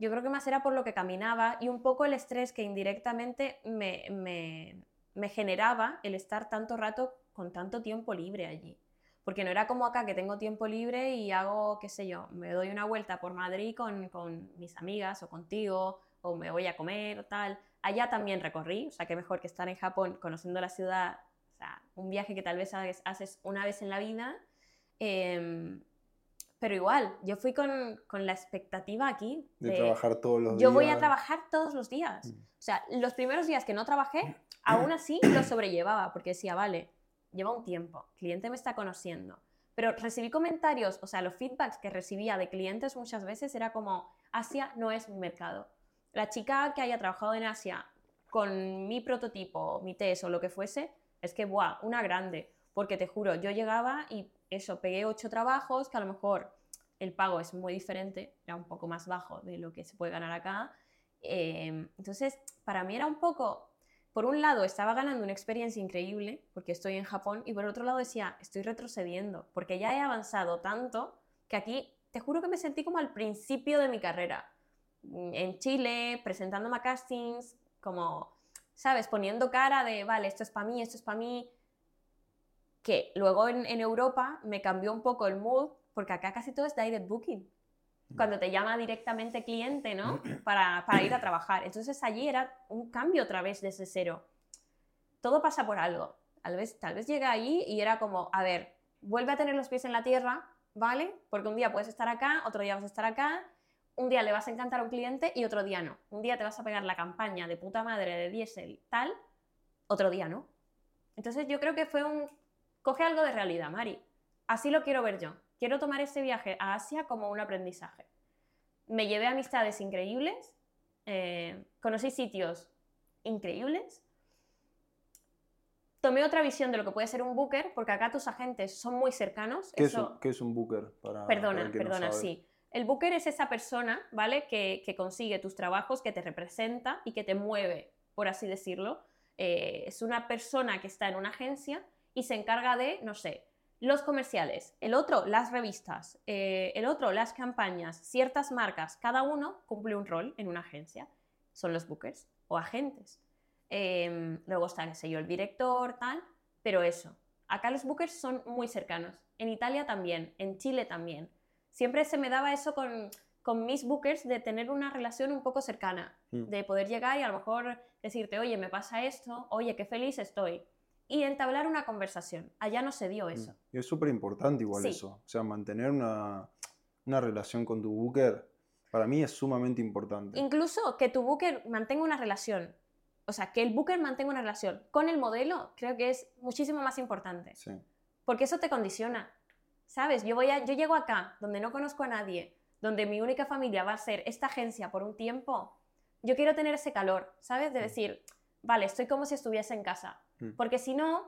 Yo creo que más era por lo que caminaba y un poco el estrés que indirectamente me, me, me, generaba el estar tanto rato con tanto tiempo libre allí. Porque no era como acá que tengo tiempo libre y hago, qué sé yo, me doy una vuelta por Madrid con, con mis amigas o contigo, o me voy a comer o tal. Allá también recorrí, o sea, qué mejor que estar en Japón conociendo la ciudad, o sea, un viaje que tal vez haces una vez en la vida. Eh, pero igual, yo fui con, con la expectativa aquí. De, trabajar todos los días. Yo voy a trabajar todos los días. Mm. O sea, los primeros días que no trabajé, (clears throat) aún así lo sobrellevaba, porque decía, vale, lleva un tiempo, el cliente me está conociendo. Pero recibí comentarios, o sea, los feedbacks que recibía de clientes muchas veces era como, Asia no es mi mercado. La chica que haya trabajado en Asia con mi prototipo, mi test o lo que fuese, es que, ¡buah! Una grande. Porque te juro, yo llegaba y eso, pegué ocho trabajos, que a lo mejor el pago es muy diferente, era un poco más bajo de lo que se puede ganar acá. Em, entonces, para mí era un poco, por un lado, estaba ganando una experiencia increíble, porque estoy en Japón, y por otro lado decía, estoy retrocediendo, porque ya he avanzado tanto que aquí, te juro que me sentí como al principio de mi carrera. En Chile, presentándome a castings, como, ¿sabes? Poniendo cara de, vale, esto es para mí, esto es para mí, que luego en, Europa me cambió un poco el mood, porque acá casi todo es direct booking. Cuando te llama directamente cliente, ¿no? (clears throat) Para, para ir a trabajar. Entonces allí era un cambio otra vez desde cero. Todo pasa por algo. Tal vez, tal vez llega allí y era como, a ver, vuelve a tener los pies en la tierra, ¿vale? Porque un día puedes estar acá, otro día vas a estar acá, un día le vas a encantar a un cliente y otro día no. Un día te vas a pegar la campaña de puta madre de diésel tal, otro día no. Entonces yo creo que fue un Coge algo de realidad, Mari. Así lo quiero ver yo. Quiero tomar este viaje a Asia como un aprendizaje. Me llevé amistades increíbles, eh, conocí sitios increíbles, tomé otra visión de lo que puede ser un booker, porque acá tus agentes son muy cercanos. ¿Qué, es, un, booker? Para, perdona, perdona, sí. El booker es esa persona, ¿vale? Que, consigue tus trabajos, que te representa y que te mueve, por así decirlo. Eh, es una persona que está en una agencia y se encarga de, no sé, los comerciales, el otro las revistas, eh, el otro las campañas, ciertas marcas, cada uno cumple un rol en una agencia. Son los bookers o agentes. Em, luego está, qué sé yo, el director, tal. Pero eso, acá los bookers son muy cercanos. En Italia también, en Chile también. Siempre se me daba eso con, con mis bookers de tener una relación un poco cercana, Mm. de poder llegar y a lo mejor decirte, oye, me pasa esto, oye, qué feliz estoy. Y entablar una conversación. Allá no se dio eso. Y es súper importante igual Sí. eso. O sea, mantener una, una relación con tu booker, para mí es sumamente importante. Incluso que tu booker mantenga una relación. O sea, que el booker mantenga una relación con el modelo, creo que es muchísimo más importante. Sí. Porque eso te condiciona. ¿Sabes? Yo, voy a, yo llego acá, donde no conozco a nadie, donde mi única familia va a ser esta agencia por un tiempo. Yo quiero tener ese calor, ¿sabes? De Mm. decir, vale, estoy como si estuviese en casa. Mm. Porque si no,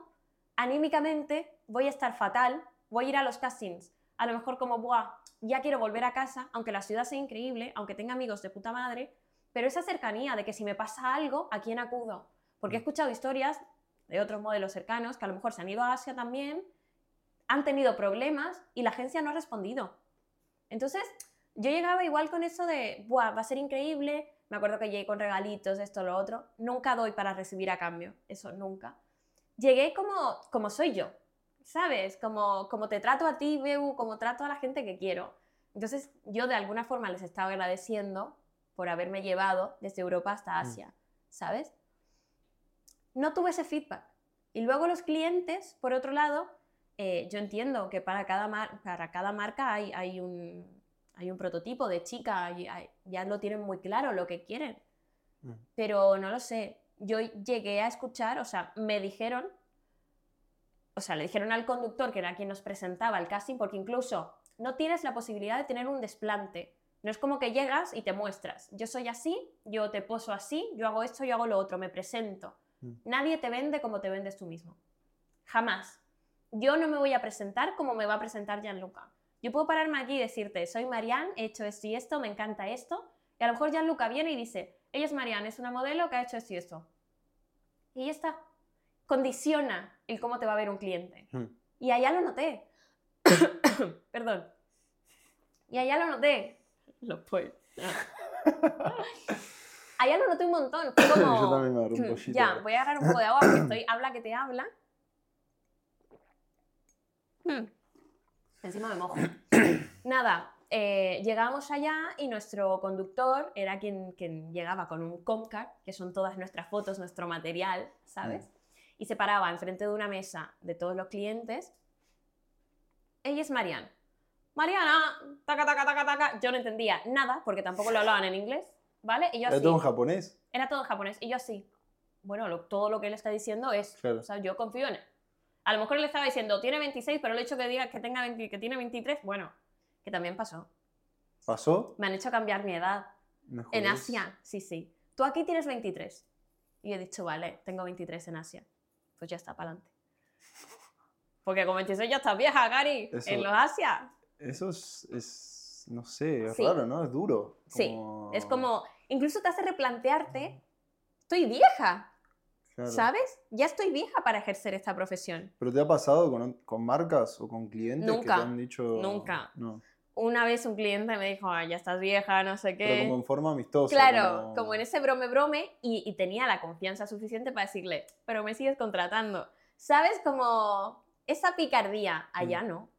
anímicamente voy a estar fatal, voy a ir a los castings. A lo mejor como, buah, ya quiero volver a casa, aunque la ciudad sea increíble, aunque tenga amigos de puta madre, pero esa cercanía de que si me pasa algo, ¿a quién acudo? Porque he Mm. escuchado historias de otros modelos cercanos que a lo mejor se han ido a Asia también, han tenido problemas y la agencia no ha respondido. Entonces, yo llegaba igual con eso de, Buah, va a ser increíble, me acuerdo que llegué con regalitos, esto, lo otro, nunca doy para recibir a cambio, eso nunca. Llegué como, como soy yo, ¿sabes? Como, como te trato a ti, Beu, como trato a la gente que quiero. Entonces, yo de alguna forma les estaba agradeciendo por haberme llevado desde Europa hasta Asia, ¿sabes? No tuve ese feedback. Y luego los clientes, por otro lado, eh, yo entiendo que para cada, mar- para cada marca hay, hay, un, hay un prototipo de chica, y hay- ya lo tienen muy claro lo que quieren. Mm. Pero no lo sé, yo llegué a escuchar, o sea, me dijeron, o sea, le dijeron al conductor, que era quien nos presentaba el casting, porque incluso no tienes la posibilidad de tener un desplante. No es como que llegas y te muestras. Yo soy así, yo te poso así, yo hago esto, yo hago lo otro, me presento. Mm. Nadie te vende como te vendes tú mismo. Jamás. Yo no me voy a presentar como me va a presentar Gianluca. Yo puedo pararme aquí y decirte, soy Marianne, he hecho esto y esto, me encanta esto. Y a lo mejor Gianluca viene y dice, ella es Marianne, es una modelo que ha hecho esto y esto. Y ya está. Condiciona el cómo te va a ver un cliente. Mm. Y allá lo noté. (coughs) Perdón. Y allá lo noté. Lo puedo. (laughs) allá lo noté un montón. Fue como... Yo también me un pollito. Ya, voy a agarrar un poco de agua porque estoy habla que te habla. Hmm. Encima me mojo. Nada, eh, llegamos allá y nuestro conductor era quien, quien llegaba con un Comcar, que son todas nuestras fotos, nuestro material, ¿sabes? Y se paraba enfrente de una mesa de todos los clientes. Ella es Mariana. Mariana, taca, taca, taca, taca. Yo no entendía nada porque tampoco lo hablaban en inglés, ¿vale? Y yo ¿Era así. todo en japonés? Era todo en japonés. Y yo así, bueno, lo- todo lo que él está diciendo es, Claro. o sea, yo confío en él. A lo mejor él estaba diciendo, tiene 26, pero el hecho que diga que, tenga 20 que tiene 23, bueno, que también pasó. ¿Pasó? Me han hecho cambiar mi edad. En. Asia, sí, sí. Tú aquí tienes 23. Y he dicho, vale, tengo 23 en Asia. Pues ya está, para adelante. Porque con 26 ya estás vieja, Gary. Eso- En los Asia. Eso es, es- no sé, es Sí. raro, ¿no? Es duro. Sí, Como- Es como, incluso te hace replantearte, estoy vieja, Claro. ¿sabes? Ya estoy vieja para ejercer esta profesión. ¿Pero te ha pasado con, con marcas o con clientes que Nunca, te han dicho... nunca. No, Una vez un cliente me dijo, "Ay, ya estás vieja, no sé qué. pero como en forma amistosa. Claro, como... en ese brome brome y, y tenía la confianza suficiente para decirle, pero me sigues contratando. ¿Sabes? Como esa picardía, allá Mm. no.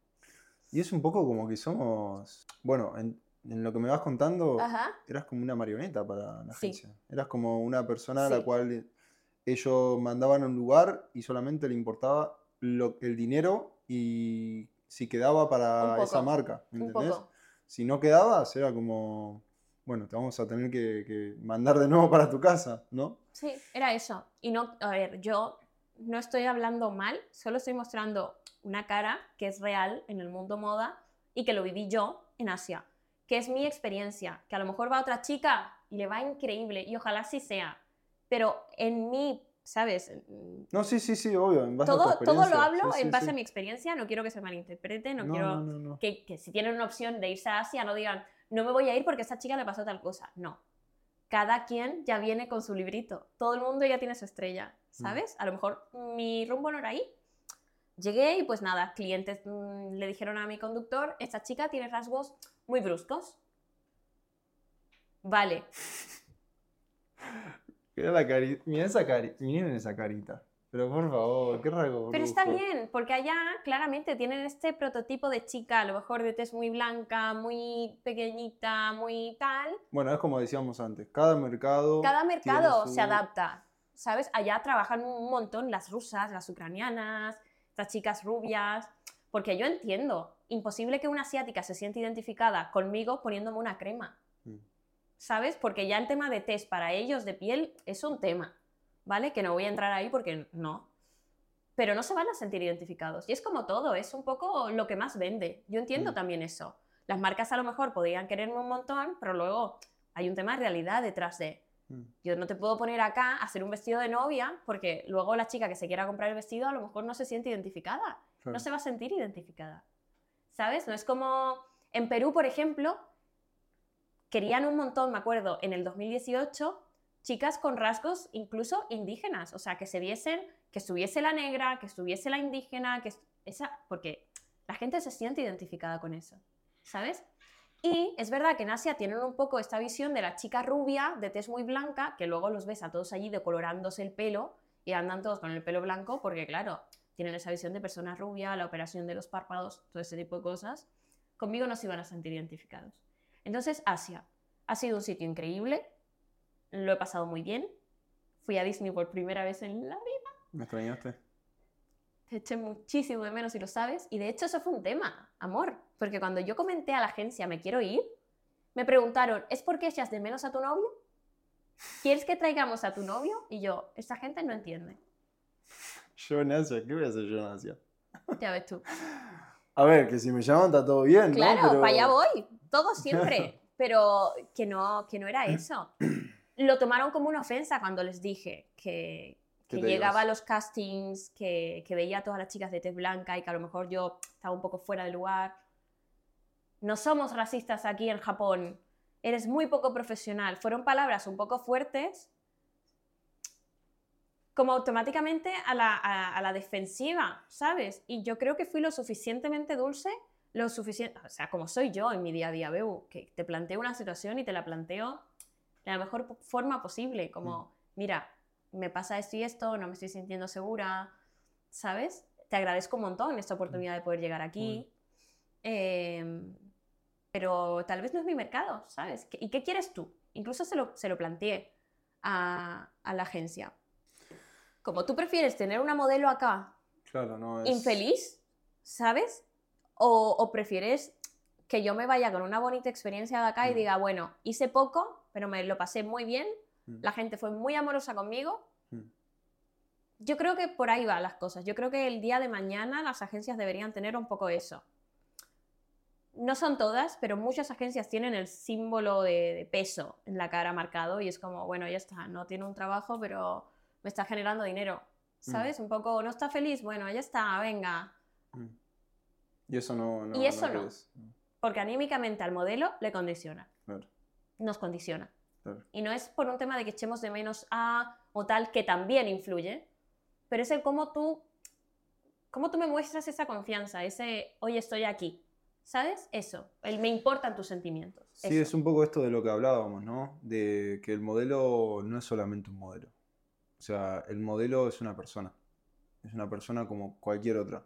Y es un poco como que somos... Bueno, en, en lo que me vas contando, Ajá. eras como una marioneta para la Sí. agencia. Eras como una persona a la Sí. cual ellos mandaban a un lugar y solamente le importaba lo, el dinero y si quedaba para poco, esa marca. ¿entendés? Si no quedabas, era como, bueno, te vamos a tener que, que mandar de nuevo para tu casa, ¿no? Sí, era eso. Y no, a ver, yo no estoy hablando mal, solo estoy mostrando una cara que es real en el mundo moda y que lo viví yo en Asia, que es mi experiencia, que a lo mejor va otra chica y le va increíble y ojalá sí sea, pero en mí, ¿sabes? No, sí, sí, sí, obvio. En base a tu Todo, todo lo hablo Sí, sí, en base sí. a mi experiencia, no quiero que se malinterprete, no, No, quiero no, no, no. Que, que si tienen una opción de irse a Asia no digan, no me voy a ir porque a esta chica le pasó tal cosa. No. Cada quien ya viene con su librito. Todo el mundo ya tiene su estrella, Mm. ¿sabes? A lo mejor mi rumbo no era ahí. Llegué y pues nada, clientes mm, le dijeron a mi conductor, esta chica tiene rasgos muy bruscos. Vale. (laughs) Mira la carita. Mira esa carita. Miren esa carita. Pero por favor, qué raro. Pero está bien, porque allá claramente tienen este prototipo de chica, a lo mejor de tez muy blanca, muy pequeñita, muy tal. Bueno, es como decíamos antes, cada mercado. Cada mercado su- se adapta, ¿sabes? Allá trabajan un montón las rusas, las ucranianas, estas chicas rubias, porque yo entiendo, imposible que una asiática se sienta identificada conmigo poniéndome una crema. ¿Sabes? Porque ya el tema de test para ellos de piel es un tema, ¿vale? Que no voy a entrar ahí porque no. Pero no se van a sentir identificados. Y es como todo, es un poco lo que más vende. Yo entiendo Mm. también eso. Las marcas a lo mejor podrían quererme un montón, pero luego hay un tema de realidad detrás de... Mm. Yo no te puedo poner acá a hacer un vestido de novia porque luego la chica que se quiera comprar el vestido a lo mejor no se siente identificada no se va a sentir identificada. ¿Sabes? No es como en Perú, por ejemplo, querían un montón, me acuerdo, en el 2018, chicas con rasgos incluso indígenas, o sea, que se viesen, que estuviese la negra, que estuviese la indígena, que esa, porque la gente se siente identificada con eso, ¿sabes? Y es verdad que en Asia tienen un poco esta visión de la chica rubia, de tez muy blanca, que luego los ves a todos allí decolorándose el pelo y andan todos con el pelo blanco, porque claro, tienen esa visión de persona rubia, la operación de los párpados, todo ese tipo de cosas. Conmigo no se iban a sentir identificados. Entonces, Asia ha sido un sitio increíble, lo he pasado muy bien. Fui a Disney por primera vez en la vida. ¿Me extrañaste? Te eché muchísimo de menos y lo sabes. Y de hecho eso fue un tema, amor. Porque cuando yo comenté a la agencia me quiero ir, me preguntaron, ¿es porque echas de menos a tu novio? ¿Quieres que traigamos a tu novio? Y yo, esta gente no entiende. Yo en Asia, ¿qué voy a hacer yo en Asia? Ya ves tú. A ver, que si me llaman está todo bien, ¿no? Claro, Pero- para allá voy. Todo siempre. (laughs) Pero que no, que no era eso. Lo tomaron como una ofensa cuando les dije que, llegaba a los castings, que, que veía a todas las chicas de tez blanca y que a lo mejor yo estaba un poco fuera de lugar. No somos racistas aquí en Japón. Eres muy poco profesional. Fueron palabras un poco fuertes, como automáticamente a la, a- a la defensiva, ¿sabes? Y yo creo que fui lo suficientemente dulce, lo suficiente, o sea, como soy yo en mi día a día, Beu, que te planteo una situación y te la planteo de la mejor forma posible, como, mira, me pasa esto y esto, no me estoy sintiendo segura, ¿sabes? Te agradezco un montón esta oportunidad de poder llegar aquí, em, pero tal vez no es mi mercado, ¿sabes? ¿Qué- ¿Y qué quieres tú? Incluso se lo, se lo planteé a, a la agencia. Como tú prefieres tener una modelo acá Claro, no es... infeliz, ¿sabes? O, o prefieres que yo me vaya con una bonita experiencia de acá y Mm. diga, bueno, hice poco, pero me lo pasé muy bien, Mm. la gente fue muy amorosa conmigo. Mm. Yo creo que por ahí van las cosas. Yo creo que el día de mañana las agencias deberían tener un poco eso. No son todas, pero muchas agencias tienen el símbolo de, de peso en la cara marcado y es como, bueno, ya está, no tiene un trabajo, pero me está generando dinero. Mm. ¿Sabes? Un poco, no está feliz, bueno, ya está, venga. Mm. Y eso no... no Y eso no. Porque anímicamente al modelo le condiciona, Claro, nos condiciona. claro. Y no es por un tema de que echemos de menos a o tal, que también influye, pero es el cómo tú, cómo tú me muestras esa confianza, ese, oye, estoy aquí. ¿Sabes? Eso, el me importan tus sentimientos. Sí, eso. es un poco esto de lo que hablábamos, ¿no? De que el modelo no es solamente un modelo. O sea, el modelo es una persona. Es una persona como cualquier otra.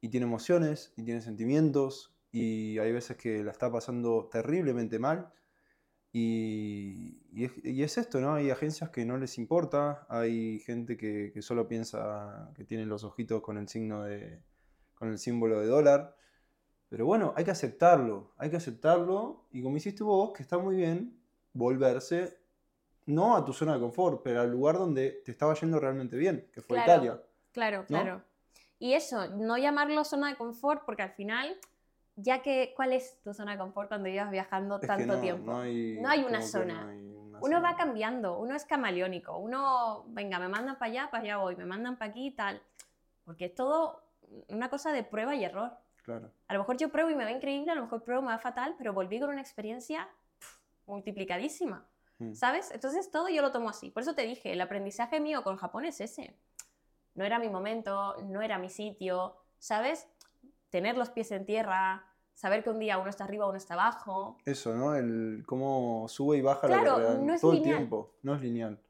Y tiene emociones, y tiene sentimientos, y hay veces que la está pasando terriblemente mal. Y, y es, y es esto, ¿no? Hay agencias que no les importa, hay gente que, que solo piensa que tienen los ojitos con el signo de, con el símbolo de dólar. Pero bueno, hay que aceptarlo, hay que aceptarlo y como hiciste vos, que está muy bien, volverse no a tu zona de confort, pero al lugar donde te estaba yendo realmente bien, que fue Claro. Italia. Claro, claro. Y eso, no llamarlo zona de confort, porque al final, ya que, ¿cuál es tu zona de confort cuando llevas viajando Es tanto no, tiempo? No hay, No hay una zona. no hay una Uno va cambiando, uno es camaleónico, uno, venga, me mandan para allá, para allá voy, me mandan para aquí y tal. Porque es todo una cosa de prueba y error. Claro. A lo mejor yo pruebo y me va increíble, a lo mejor pruebo y me va fatal, pero volví con una experiencia pf, multiplicadísima, Mm. ¿sabes? Entonces todo yo lo tomo así. Por eso te dije, el aprendizaje mío con Japón es ese. No era mi momento, no era mi sitio, ¿sabes? Tener los pies en tierra, saber que un día uno está arriba, uno está abajo. Eso, ¿no? El cómo sube y baja la realidad no es todo lineal. el tiempo. No es lineal.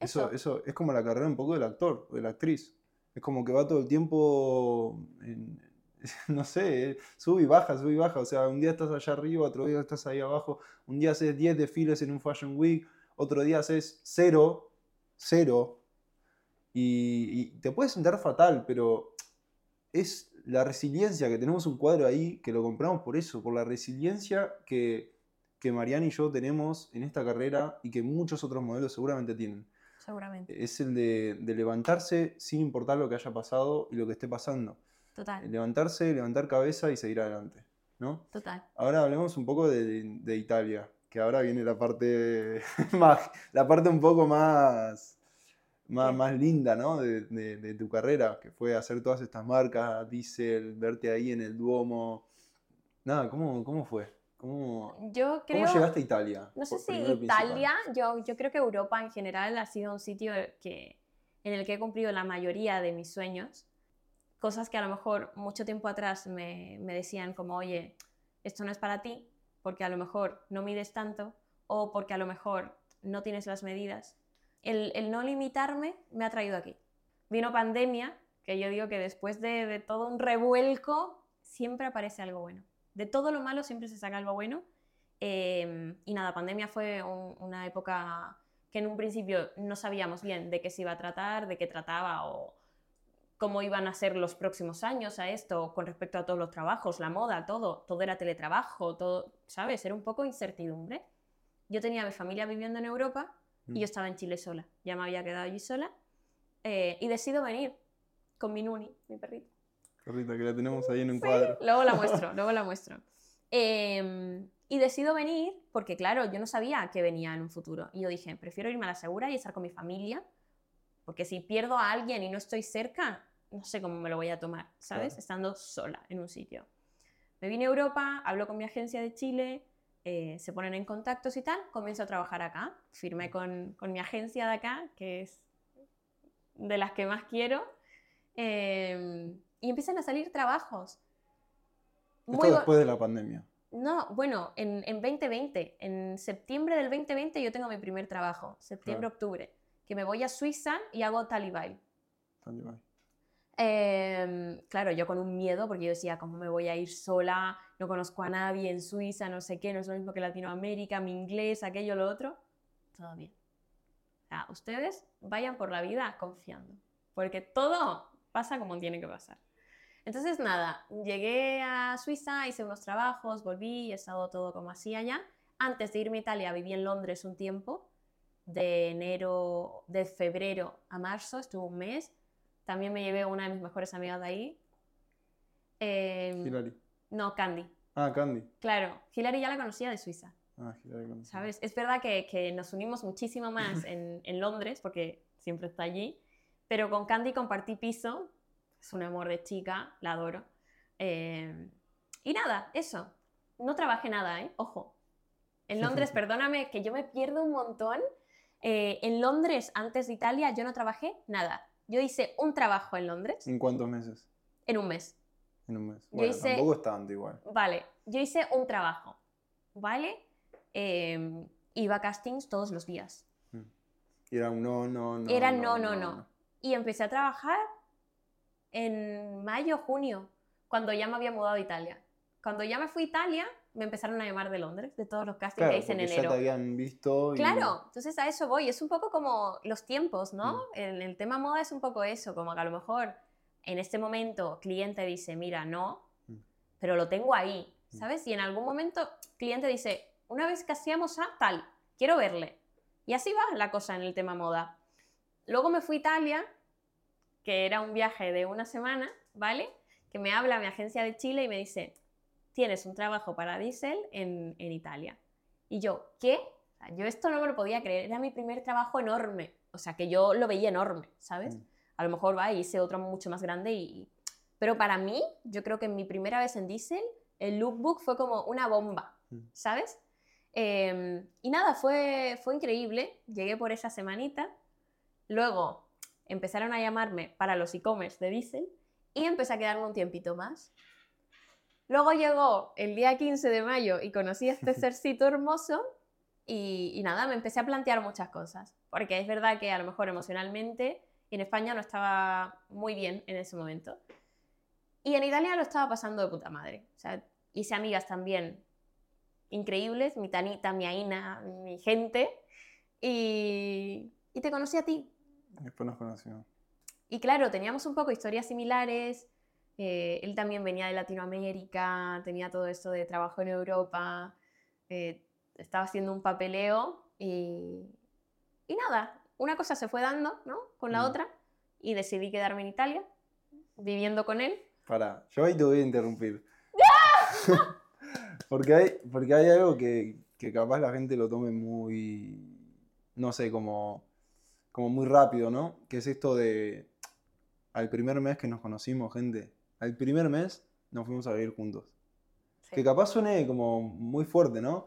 Eso, Eso. eso es como la carrera un poco del actor o de la actriz. Es como que va todo el tiempo, en- (laughs) no sé, eh, sube y baja, sube y baja. O sea, un día estás allá arriba, otro día estás ahí abajo. Un día haces 10 desfiles en un Fashion Week, otro día haces cero, cero. Y, y te puedes sentar fatal, pero es la resiliencia que tenemos un cuadro ahí, que lo compramos por eso, por la resiliencia que, que Mariana y yo tenemos en esta carrera y que muchos otros modelos seguramente tienen Seguramente. es el de, de levantarse sin importar lo que haya pasado y lo que esté pasando. Total. Levantarse, levantar cabeza y seguir adelante, ¿no? Total. Ahora hablemos un poco de, de Italia, que ahora viene la parte (laughs) más, la parte un poco más, más, más linda, ¿no? De, de- de tu carrera, que fue hacer todas estas marcas, Diesel, verte ahí en el Duomo. Nada, ¿cómo, cómo fue? ¿Cómo, Yo creo. ¿Cómo llegaste a Italia? No sé si. Italia, yo, yo creo que Europa en general ha sido un sitio que, en el que he cumplido la mayoría de mis sueños. Cosas que a lo mejor mucho tiempo atrás me, me decían como, oye, esto no es para ti, porque a lo mejor no mides tanto o porque a lo mejor no tienes las medidas. El, el no limitarme me ha traído aquí. Vino pandemia, que yo digo que después de, de todo un revuelco siempre aparece algo bueno. De todo lo malo siempre se saca algo bueno. Eh, y nada, pandemia fue un- una época que en un principio no sabíamos bien de qué se iba a tratar, de qué trataba o cómo iban a ser los próximos años a esto con respecto a todos los trabajos, la moda, todo, todo era teletrabajo, todo, ¿sabes? Era un poco incertidumbre. Yo tenía mi familia viviendo en Europa y Mm. yo estaba en Chile sola, ya me había quedado allí sola eh, y decido venir con mi Nuni, mi perrito. Perrita, que la tenemos ahí en un Sí, cuadro. Luego la muestro, (laughs) luego la muestro. Eh, y decido venir porque, claro, yo no sabía que venía en un futuro. Y yo dije, prefiero irme a la segura y estar con mi familia, porque si pierdo a alguien y no estoy cerca, no sé cómo me lo voy a tomar, ¿sabes? Claro. Estando sola en un sitio. Me vine a Europa, hablo con mi agencia de Chile, eh, se ponen en contactos y tal, comienzo a trabajar acá. Firmé con, con mi agencia de acá, que es de las que más quiero. eh, y empiezan a salir trabajos. Esto Muy después de la pandemia. no, bueno, en, en 2020, en septiembre del 2020 yo tengo mi primer trabajo, septiembre-octubre, que me voy a Suiza y hago Talibai. Em, claro, yo con un miedo, porque yo decía, ¿cómo me voy a ir sola? No conozco a nadie en Suiza, no sé qué, no es lo mismo que Latinoamérica, mi inglés, aquello, lo otro. Todo bien. O ustedes vayan por la vida confiando, porque todo pasa como tiene que pasar. Entonces, nada, llegué a Suiza, hice unos trabajos, volví, he estado todo como así allá. Antes de irme a Italia, viví en Londres un tiempo, de enero, de febrero a marzo, estuve un mes. También me llevé una de mis mejores amigas de ahí. Em, Hilary. no, Candy. Ah, Candy. Claro, Hilary ya la conocía de Suiza, Ah, Hilary Candy. ¿sabes? Es verdad que, que nos unimos muchísimo más (laughs) en, en Londres, porque siempre está allí, pero con Candy compartí piso, es un amor de chica, la adoro. Eh, y nada, eso. No trabajé nada, ¿eh? Ojo. En Londres, perdóname, que yo me pierdo un montón. Eh, en Londres, antes de Italia, yo no trabajé nada. Yo hice un trabajo en Londres ¿En cuántos meses? en un mes. En un mes. Bueno, hice- tampoco es tanto igual. Vale, yo hice un trabajo, ¿vale? Eh, iba a castings todos los días. Y era un no, no, no. Era no, no, no. Y empecé a trabajar en mayo, junio, cuando ya me había mudado a Italia. Cuando ya me fui a Italia, me empezaron a llamar de Londres, de todos los castings Claro, que hice en porque ya enero. te habían visto. y- Claro, entonces a eso voy. Es un poco como los tiempos, ¿no? Mm. En el tema moda es un poco eso, como que a lo mejor en este momento cliente dice, mira, no, Mm. pero lo tengo ahí, Mm. ¿sabes? Y en algún momento cliente dice, una vez que hacíamos a tal, quiero verle. Y así va la cosa en el tema moda. Luego me fui a Italia, que era un viaje de una semana, ¿vale? Que me habla mi agencia de Chile y me dice, tienes un trabajo para Diesel en, en Italia. Y yo, ¿qué? O sea, yo esto no me lo podía creer, era mi primer trabajo enorme, o sea, que yo lo veía enorme, ¿sabes? Mm. A lo mejor va, hice otro mucho más grande y... Pero para mí, yo creo que en mi primera vez en Diesel, el lookbook fue como una bomba, Mm. ¿sabes? Eh, y nada, fue, fue increíble, llegué por esa semanita, luego empezaron a llamarme para los e-commerce de Diesel y empecé a quedarme un tiempito más. Luego llegó el día 15 de mayo y conocí a este (laughs) cercito hermoso y, y nada, me empecé a plantear muchas cosas. porque es verdad que a lo mejor emocionalmente en España no estaba muy bien en ese momento. Y en Italia lo estaba pasando de puta madre. O sea, hice amigas también increíbles, mi Tanita, mi Aina, mi gente, y, y te conocí a ti. Después nos conocimos. Y claro, teníamos un poco historias similares. Eh, él también venía de Latinoamérica, tenía todo esto de trabajo en Europa, eh, estaba haciendo un papeleo y, y nada, una cosa se fue dando, ¿no? Con la Mm. otra y decidí quedarme en Italia, viviendo con él. Pará, yo ahí te voy a interrumpir. (laughs) porque, hay, porque hay algo que, que capaz la gente lo tome muy, no sé, como, como muy rápido, ¿no? Que es esto de, al primer mes que nos conocimos, gente, al primer mes nos fuimos a vivir juntos. Sí. Que capaz suene como muy fuerte, ¿no?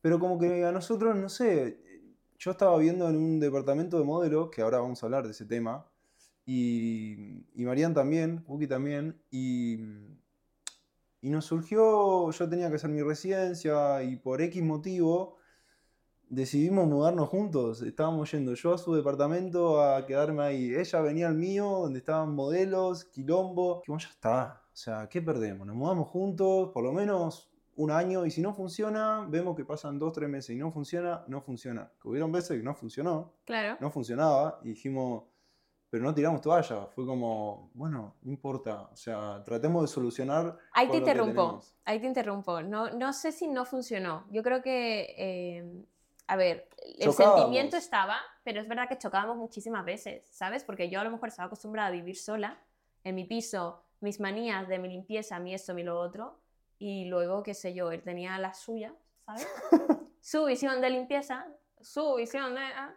Pero como que a nosotros, no sé, yo estaba viendo en un departamento de modelos, que ahora vamos a hablar de ese tema, y, y Marian también, Cookie también, y, y nos surgió, yo tenía que hacer mi residencia y por X motivo decidimos mudarnos juntos. Estábamos yendo yo a su departamento a quedarme ahí. Ella venía al mío, donde estaban modelos, quilombo. Bueno, ya está. O sea, ¿qué perdemos? Nos mudamos juntos, por lo menos un año, y si no funciona, vemos que pasan dos, tres meses y no funciona, no funciona. Que hubieron veces que no funcionó, Claro. no funcionaba, y dijimos, pero no tiramos toalla. Fue como, bueno, no importa. O sea, tratemos de solucionar. Ahí te interrumpo, ahí te interrumpo. No, no sé si no funcionó. Yo creo que, eh, a ver, el sentimiento estaba, pero es verdad que chocábamos muchísimas veces, ¿sabes? Porque yo a lo mejor estaba acostumbrada a vivir sola, en mi piso, mis manías de mi limpieza, mi esto, mi lo otro, y luego, qué sé yo, él tenía la suya, ¿sabes? (laughs) su visión de limpieza, su visión de... ah.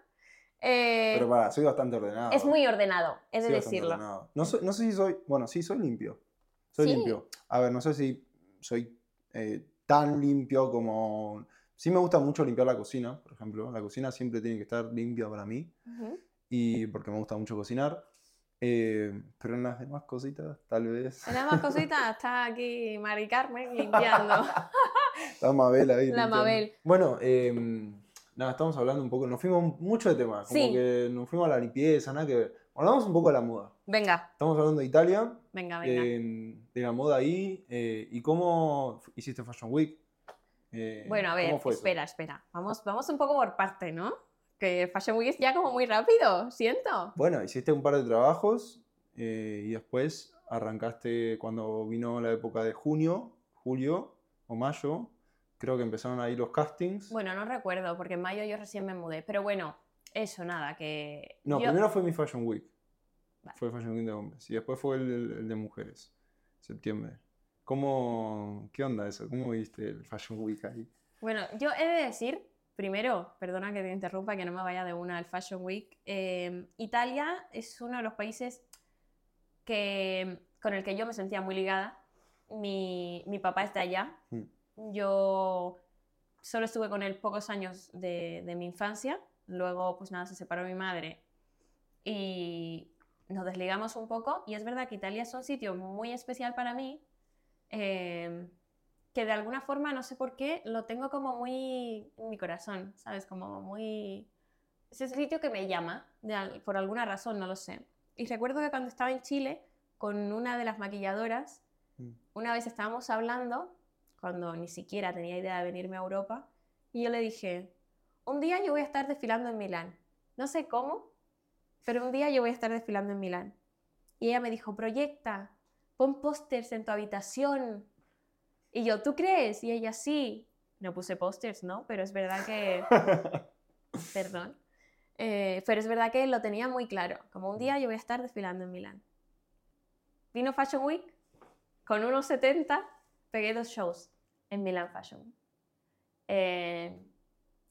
Eh, Pero para, soy bastante ordenado. es muy ordenado, es de decirlo. ordenado. No, soy- no sé si soy. Bueno, sí, soy limpio. Soy Sí. limpio. A ver, no sé si soy eh, tan limpio como. Sí me gusta mucho limpiar la cocina, por ejemplo. La cocina siempre tiene que estar limpia para mí. Ujú. Y porque me gusta mucho cocinar. Eh, pero en las demás cositas, tal vez. En las más cositas está aquí Mari Carmen limpiando. (laughs) La Mabel ahí. La limpiando. Mabel. Bueno, eh, nada, estamos hablando un poco. Nos fuimos mucho de tema. Como Sí. que nos fuimos a la limpieza, nada que ver. Hablamos un poco de la moda. Venga, Estamos hablando de Italia. venga, venga. de, de la moda ahí eh, y cómo hiciste Fashion Week. Eh, Bueno, a ver, espera, espera. Vamos, vamos un poco por parte, ¿no? Que Fashion Week es ya como muy rápido, siento. Bueno, hiciste un par de trabajos eh, y después arrancaste cuando vino la época de junio, julio o mayo. Creo que empezaron ahí los castings. Bueno, no recuerdo, porque en mayo yo recién me mudé. Pero bueno, eso, nada, que. no, yo- primero fue mi Fashion Week. Vale. Fue Fashion Week de hombres. Y después fue el, el de mujeres, septiembre. ¿Cómo, ¿Qué onda eso? ¿Cómo viste el Fashion Week ahí? Bueno, yo he de decir, primero, perdona que te interrumpa, que no me vaya de una al Fashion Week. eh, Italia es uno de los países que, con el que yo me sentía muy ligada. Mi, mi papá está allá. Mm. Yo solo estuve con él pocos años de, de mi infancia. Luego, pues nada, se separó mi madre y nos desligamos un poco. Y es verdad que Italia es un sitio muy especial para mí. Eh, que de alguna forma, no sé por qué, lo tengo como muy en mi corazón, ¿sabes? Como muy... Es ese sitio que me llama, de por alguna razón, no lo sé. Y recuerdo que cuando estaba en Chile, con una de las maquilladoras, Mm. una vez estábamos hablando, cuando ni siquiera tenía idea de venirme a Europa, y yo le dije, un día yo voy a estar desfilando en Milán. No sé cómo, pero un día yo voy a estar desfilando en Milán. Y ella me dijo, proyecta, pon pósters en tu habitación. Y yo, ¿tú crees? Y ella, sí. No puse pósters, ¿no? Pero es verdad que... (laughs) Perdón. Eh, pero es verdad que lo tenía muy claro. Como un día yo voy a estar desfilando en Milán. Vino Fashion Week, con unos 70 pegué dos shows en Milán Fashion. Eh,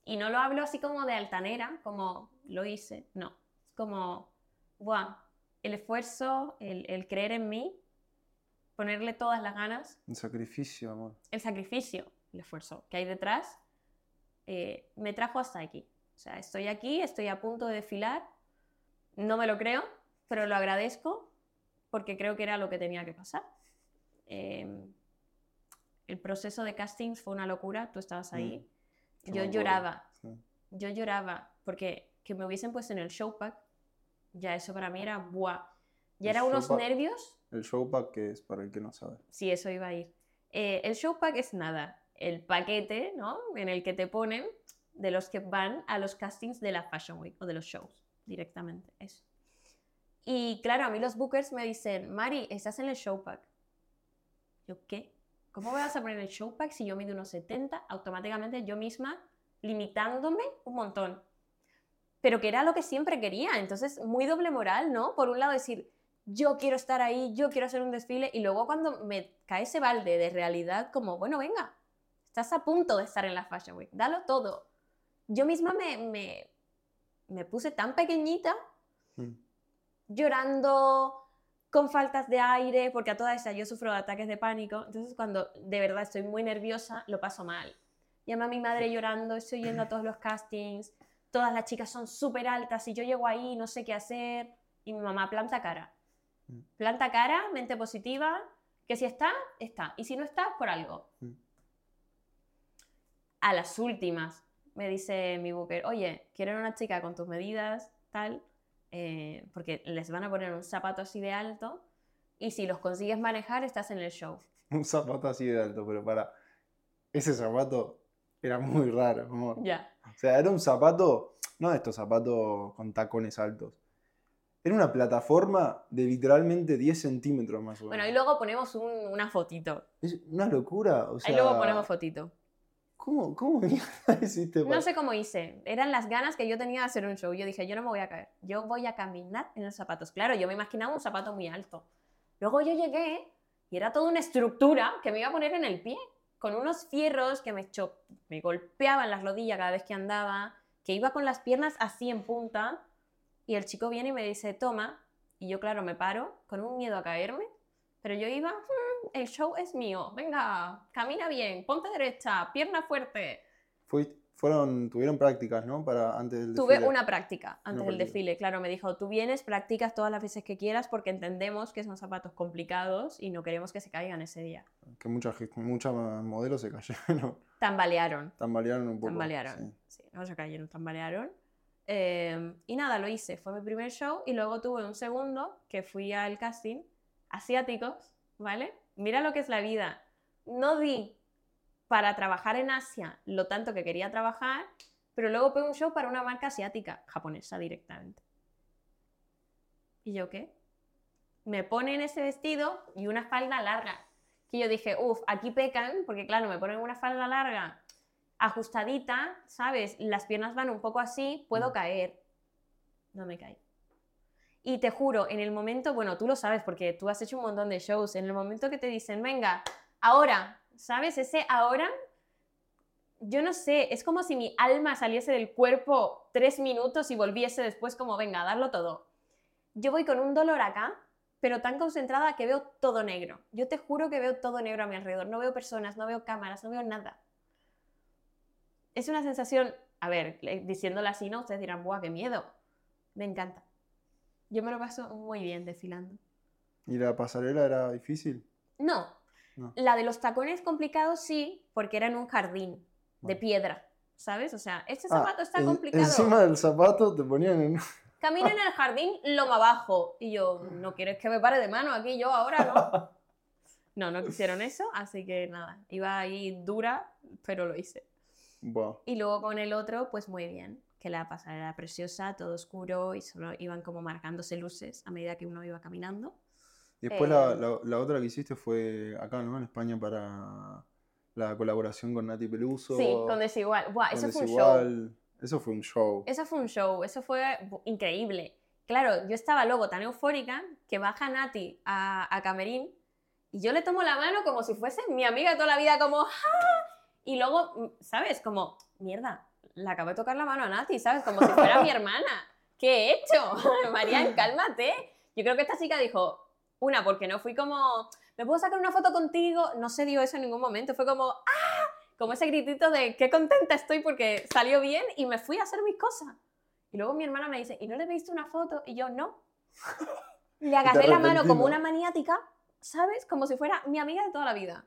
y no lo hablo así como de altanera, como lo hice, no. Es como, wow, el esfuerzo, el, el creer en mí, ponerle todas las ganas Un sacrificio, amor. el sacrificio, el esfuerzo que hay detrás, eh, me trajo hasta aquí. O sea, estoy aquí, estoy a punto de desfilar, no me lo creo, pero lo agradezco porque creo que era lo que tenía que pasar. Eh, el proceso de castings fue una locura, tú estabas ahí. Mm, Yo lloraba, sí. yo lloraba porque que me hubiesen puesto en el showpack, ya eso para mí era buah. Ya El era unos nervios. El showpack, que es para el que no sabe. Sí, eso iba a ir. Eh, el showpack es nada, el paquete, ¿no? En el que te ponen de los que van a los castings de la Fashion Week o de los shows directamente, eso. Y claro, a mí los bookers me dicen, Mari, estás en el showpack. Yo, ¿qué? ¿Cómo me vas a poner el showpack si yo mido unos 70? Automáticamente yo misma limitándome un montón. Pero que era lo que siempre quería. Entonces, muy doble moral, ¿no? Por un lado decir, yo quiero estar ahí, yo quiero hacer un desfile, y luego cuando me cae ese balde de realidad, como, bueno, venga, estás a punto de estar en la Fashion Week, dalo todo. Yo misma me, me, me puse tan pequeñita, Mm. llorando, con faltas de aire, porque a toda esa yo sufro de ataques de pánico, entonces cuando de verdad estoy muy nerviosa, lo paso mal. Llama a mi madre llorando, estoy yendo a todos los castings, todas las chicas son súper altas y yo llego ahí, no sé qué hacer, y mi mamá planta cara. Planta cara, mente positiva, que si está, está, y si no está, por algo. Mm. A las últimas, me dice mi booker, oye, quiero una chica con tus medidas, tal, eh, porque les van a poner un zapato así de alto, y si los consigues manejar, estás en el show. (laughs) Un zapato así de alto, pero para. Ese zapato era muy raro, amor. Ya. O sea, era un zapato, no de estos zapatos con tacones altos. Era una plataforma de literalmente 10 centímetros más o menos. Bueno, y luego ponemos un- una fotito. Es una locura. O sea, Ahí luego ponemos fotito. ¿Cómo, cómo (laughs) hiciste para- No sé cómo hice. Eran las ganas que yo tenía de hacer un show. Yo dije, yo no me voy a caer. Yo voy a caminar en los zapatos. Claro, yo me imaginaba un zapato muy alto. Luego yo llegué y era toda una estructura que me iba a poner en el pie. Con unos fierros que me, me golpeaban las rodillas cada vez que andaba. Que iba con las piernas así en punta. Y el chico viene y me dice, toma. Y yo, claro, me paro con un miedo a caerme. Pero yo iba, "Mm, el show es mío. Venga, camina bien, ponte derecha, pierna fuerte. Fui- fueron, tuvieron prácticas, ¿no? Para antes del Tuve desfile. una práctica antes Una del práctica. desfile, claro, me dijo, tú vienes, practicas todas las veces que quieras porque entendemos que son zapatos complicados y no queremos que se caigan ese día. Que muchas muchas modelos se cayeron. Tambalearon, Tambalearon un poco. tambalearon. sí. Sí, no se cayeron, tambalearon. Eh, y nada, lo hice, fue mi primer show y luego tuve un segundo que fui al casting, asiáticos, ¿vale? Mira lo que es la vida. No di para trabajar en Asia lo tanto que quería trabajar, pero luego fue un show para una marca asiática, japonesa directamente. ¿Y yo qué? Me ponen ese vestido y una falda larga. Que yo dije, uff, aquí pecan, porque claro, me ponen una falda larga ajustadita, ¿sabes? Las piernas van un poco así, puedo Mm. caer. No me caí. Y te juro, en el momento, bueno, tú lo sabes porque tú has hecho un montón de shows, en el momento que te dicen, venga, ahora, ¿sabes? Ese ahora, yo no sé, es como si mi alma saliese del cuerpo tres minutos y volviese después como, venga, a darlo todo. Yo voy con un dolor acá, pero tan concentrada que veo todo negro. Yo te juro que veo todo negro a mi alrededor. No veo personas, no veo cámaras, no veo nada. Es una sensación, a ver, diciéndola así, ¿no? Ustedes dirán, ¡buah, qué miedo! Me encanta. Yo me lo paso muy bien desfilando. ¿Y la pasarela era difícil? No, No. la de los tacones complicados sí, porque era en un jardín de Vale. piedra, ¿sabes? O sea, este Ah, zapato está en- complicado. Encima del zapato te ponían en... (laughs) Camina en el jardín loma abajo. Y yo, ¿no quieres que me pare de mano aquí yo ahora, no? (laughs) No, no quisieron eso, así que nada, iba ahí dura, pero lo hice. Buah. Y luego con el otro, pues muy bien, que la pasarela era preciosa, todo oscuro y solo iban como marcándose luces a medida que uno iba caminando. Después la, Eh, la- la otra que hiciste fue acá, ¿no? En España para la colaboración con Nati Peluso. Sí, con Desigual. Buah, con eso fue un show. Desigual. Eso fue un show. Eso fue un show, eso fue increíble. Claro, yo estaba luego tan eufórica que baja Nati a, a Camerín y yo le tomo la mano como si fuese mi amiga toda la vida, como ¡ah! Y luego, ¿sabes? Como, mierda, le acabo de tocar la mano a Nati, ¿sabes? Como si fuera mi (laughs) hermana. ¿Qué he hecho? (laughs) Marian, cálmate. Yo creo que esta chica dijo, una, porque no fui como, ¿me puedo sacar una foto contigo? No se dio eso en ningún momento, fue como, ¡ah! Como ese gritito de qué contenta estoy porque salió bien y me fui a hacer mis cosas. Y luego mi hermana me dice, ¿y no le pediste una foto? Y yo, no. (laughs) Le agarré la mano como una maniática, ¿sabes? Como si fuera mi amiga de toda la vida.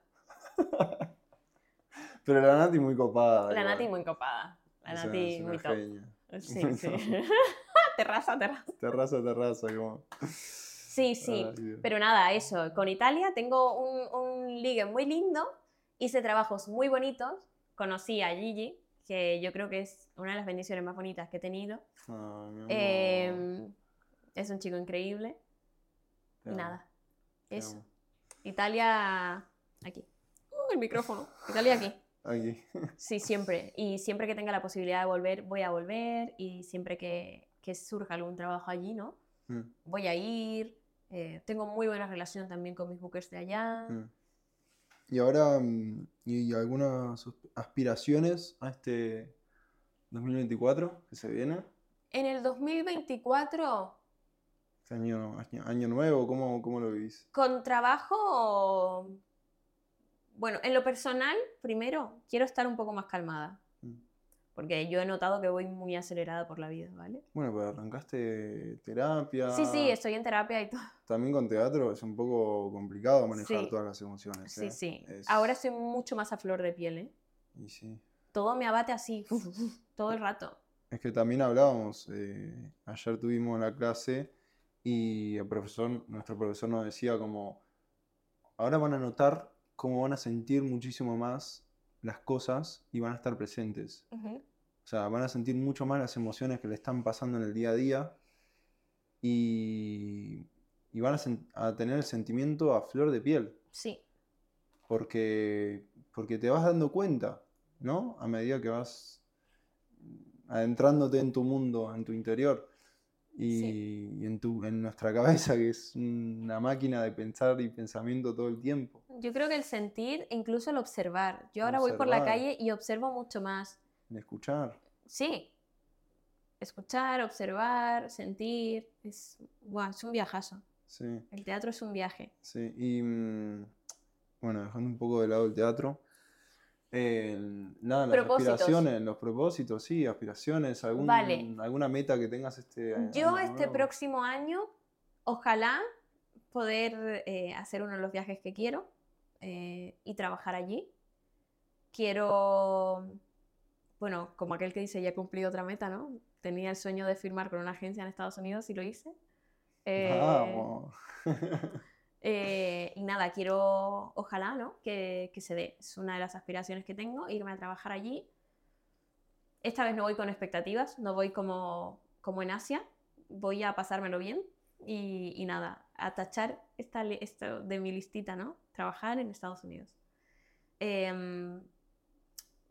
Pero la Nati muy copada. La igual. Nati muy copada. La Nati muy top. genia. (laughs) Sí, sí. (laughs) terraza, terraza. Terraza, terraza, como. Sí, sí. Ay. Pero nada, eso. Con Italia tengo un, un ligue muy lindo. Hice trabajos muy bonitos. Conocí a Gigi, que yo creo que es una de las bendiciones más bonitas que he tenido. Eh, es un chico increíble. Te nada. Eso. Italia. Aquí. Uh, el micrófono. Italia aquí. Aquí. (laughs) Sí, siempre. Y siempre que tenga la posibilidad de volver, voy a volver. Y siempre que, que surja algún trabajo allí, ¿no? Mm, Voy a ir. Eh, tengo muy buena relación también con mis bookers de allá. mm. Y ahora, mm, ¿y algunas aspiraciones a este 2024 que se viene? En el 2024, Este año, año, año nuevo, ¿cómo, cómo lo vivís? con trabajo. Bueno, en lo personal, primero, quiero estar un poco más calmada. Mm. Porque yo he notado que voy muy acelerada por la vida, ¿vale? Bueno, pues arrancaste terapia. Sí, sí, estoy en terapia y todo. También con teatro es un poco complicado manejar Sí. todas las emociones. Sí, ¿eh? sí. Es- Ahora estoy mucho más a flor de piel, ¿eh? Y sí. Todo me abate así, todo el rato. Es que también hablábamos, eh, ayer tuvimos la clase y el profesor, nuestro profesor nos decía como, ahora van a notar cómo van a sentir muchísimo más las cosas y van a estar presentes. O sea, van a sentir mucho más las emociones que le están pasando en el día a día y, y van a, tener el sentimiento a flor de piel, Sí, porque, porque te vas dando cuenta, ¿no? A medida que vas adentrándote en tu mundo, en tu interior y, Sí. y en, tu, en nuestra (laughs) cabeza, que es una máquina de pensar y pensamiento todo el tiempo. Yo creo que el sentir, incluso el observar. Yo ahora voy por la calle y observo mucho más. De escuchar. Sí, escuchar, observar, sentir. Es, guau, es un viajazo. Sí. El teatro es un viaje. Sí, y mm, bueno, dejando un poco de lado el teatro, eh, nada, las aspiraciones, los propósitos, sí, aspiraciones, algún, Vale. alguna meta que tengas este año Yo este nuevo. próximo año, ojalá poder eh, hacer uno de los viajes que quiero eh, y trabajar allí. Quiero, bueno, como aquel que dice, ya he cumplido otra meta, ¿no? Tenía el sueño de firmar con una agencia en Estados Unidos y lo hice. Eh, Vamos. eh, y nada, quiero, ojalá, ¿no? Que, que se dé. Es una de las aspiraciones que tengo, irme a trabajar allí. Esta vez no voy con expectativas, no voy como, como en Asia, voy a pasármelo bien y, y nada, a tachar esta, esto de mi listita, ¿no? Trabajar en Estados Unidos. Em,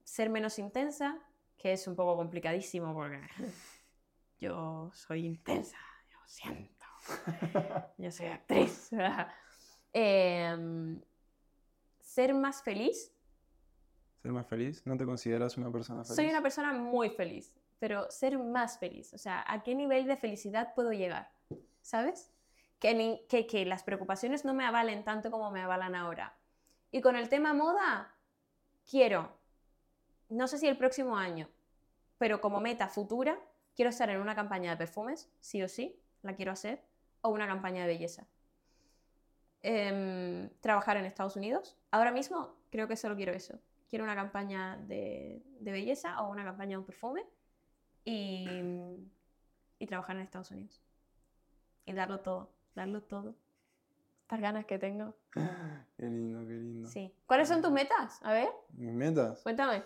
ser menos intensa, que es un poco complicadísimo porque (laughs) yo soy intensa, yo siento, (laughs) yo soy actriz. (laughs) Em, ser más feliz. ¿Ser más feliz? ¿No te consideras una persona feliz? Soy una persona muy feliz, pero ser más feliz. O sea, ¿a qué nivel de felicidad puedo llegar? ¿Sabes? Que, las preocupaciones no me avalen tanto como me avalan ahora. Y con el tema moda, quiero, no sé si el próximo año, pero como meta futura, quiero estar en una campaña de perfumes, sí o sí, la quiero hacer, o una campaña de belleza. Em, trabajar en Estados Unidos. Ahora mismo creo que solo quiero eso. Quiero una campaña de, de belleza o una campaña de un perfume y, y trabajar en Estados Unidos. Y darlo todo, darlo todo. Estas ganas que tengo. (gasps) Qué lindo, qué lindo. Sí. ¿Cuáles son tus metas? A ver, ¿Mis metas? cuéntame.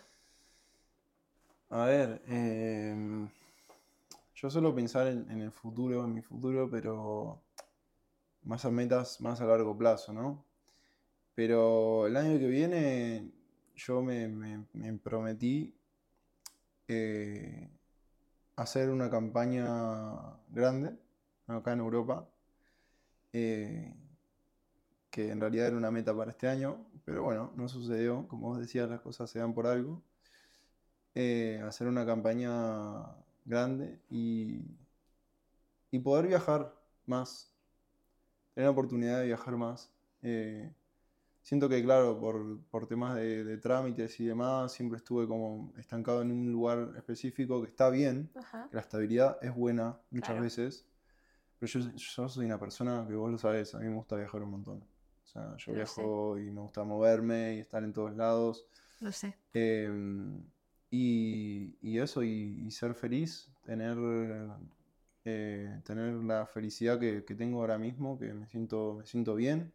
A ver, em, yo suelo pensar en, en el futuro, en mi futuro, pero más a metas más a largo plazo, ¿no? Pero el año que viene yo me, me- me prometí eh, hacer una campaña grande acá en Europa, eh, que en realidad era una meta para este año, pero bueno, no sucedió, como vos decías, las cosas se dan por algo eh, hacer una campaña grande y, y poder viajar más, tener la oportunidad de viajar más. Eh, siento que, claro, por, por temas de, de trámites y demás, siempre estuve como estancado en un lugar específico que está bien, Ajá. que la estabilidad es buena muchas Claro. veces, pero yo, yo soy una persona que vos lo sabés, a mí me gusta viajar un montón. O sea, yo Lo sé. viajo y me gusta moverme y estar en todos lados. Lo sé. Em, y, y eso, y, y ser feliz, tener, eh, tener la felicidad que, que tengo ahora mismo, que me siento, me siento bien,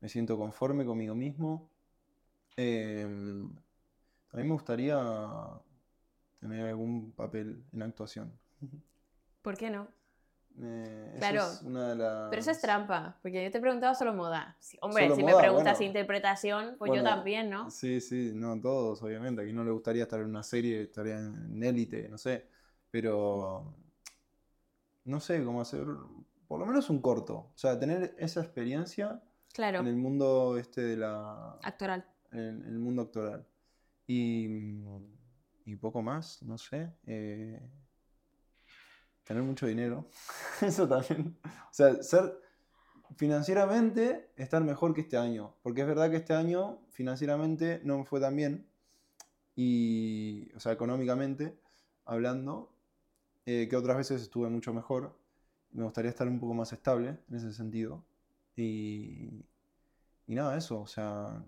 me siento conforme conmigo mismo. Em, también me gustaría tener algún papel en actuación. ¿Por qué no? Eh, Claro, es una de las... Pero eso es trampa, porque yo te he preguntado solo moda. Hombre, Solo si me preguntas bueno. interpretación, pues yo también, ¿no? Sí, sí, no todos, obviamente. A quien no le gustaría estar en una serie, estaría en élite, no sé. Pero no sé cómo hacer, por lo menos un corto. O sea, tener esa experiencia Claro, en el mundo este de la. actoral. En el mundo actoral. Y, y poco más, no sé. eh, tener mucho dinero. (laughs) Eso también. O sea, ser financieramente estar mejor que este año. Porque es verdad que este año financieramente no me fue tan bien. Y, o sea, económicamente hablando, eh, que otras veces estuve mucho mejor. Me gustaría estar un poco más estable en ese sentido. Y, y nada, eso, o sea,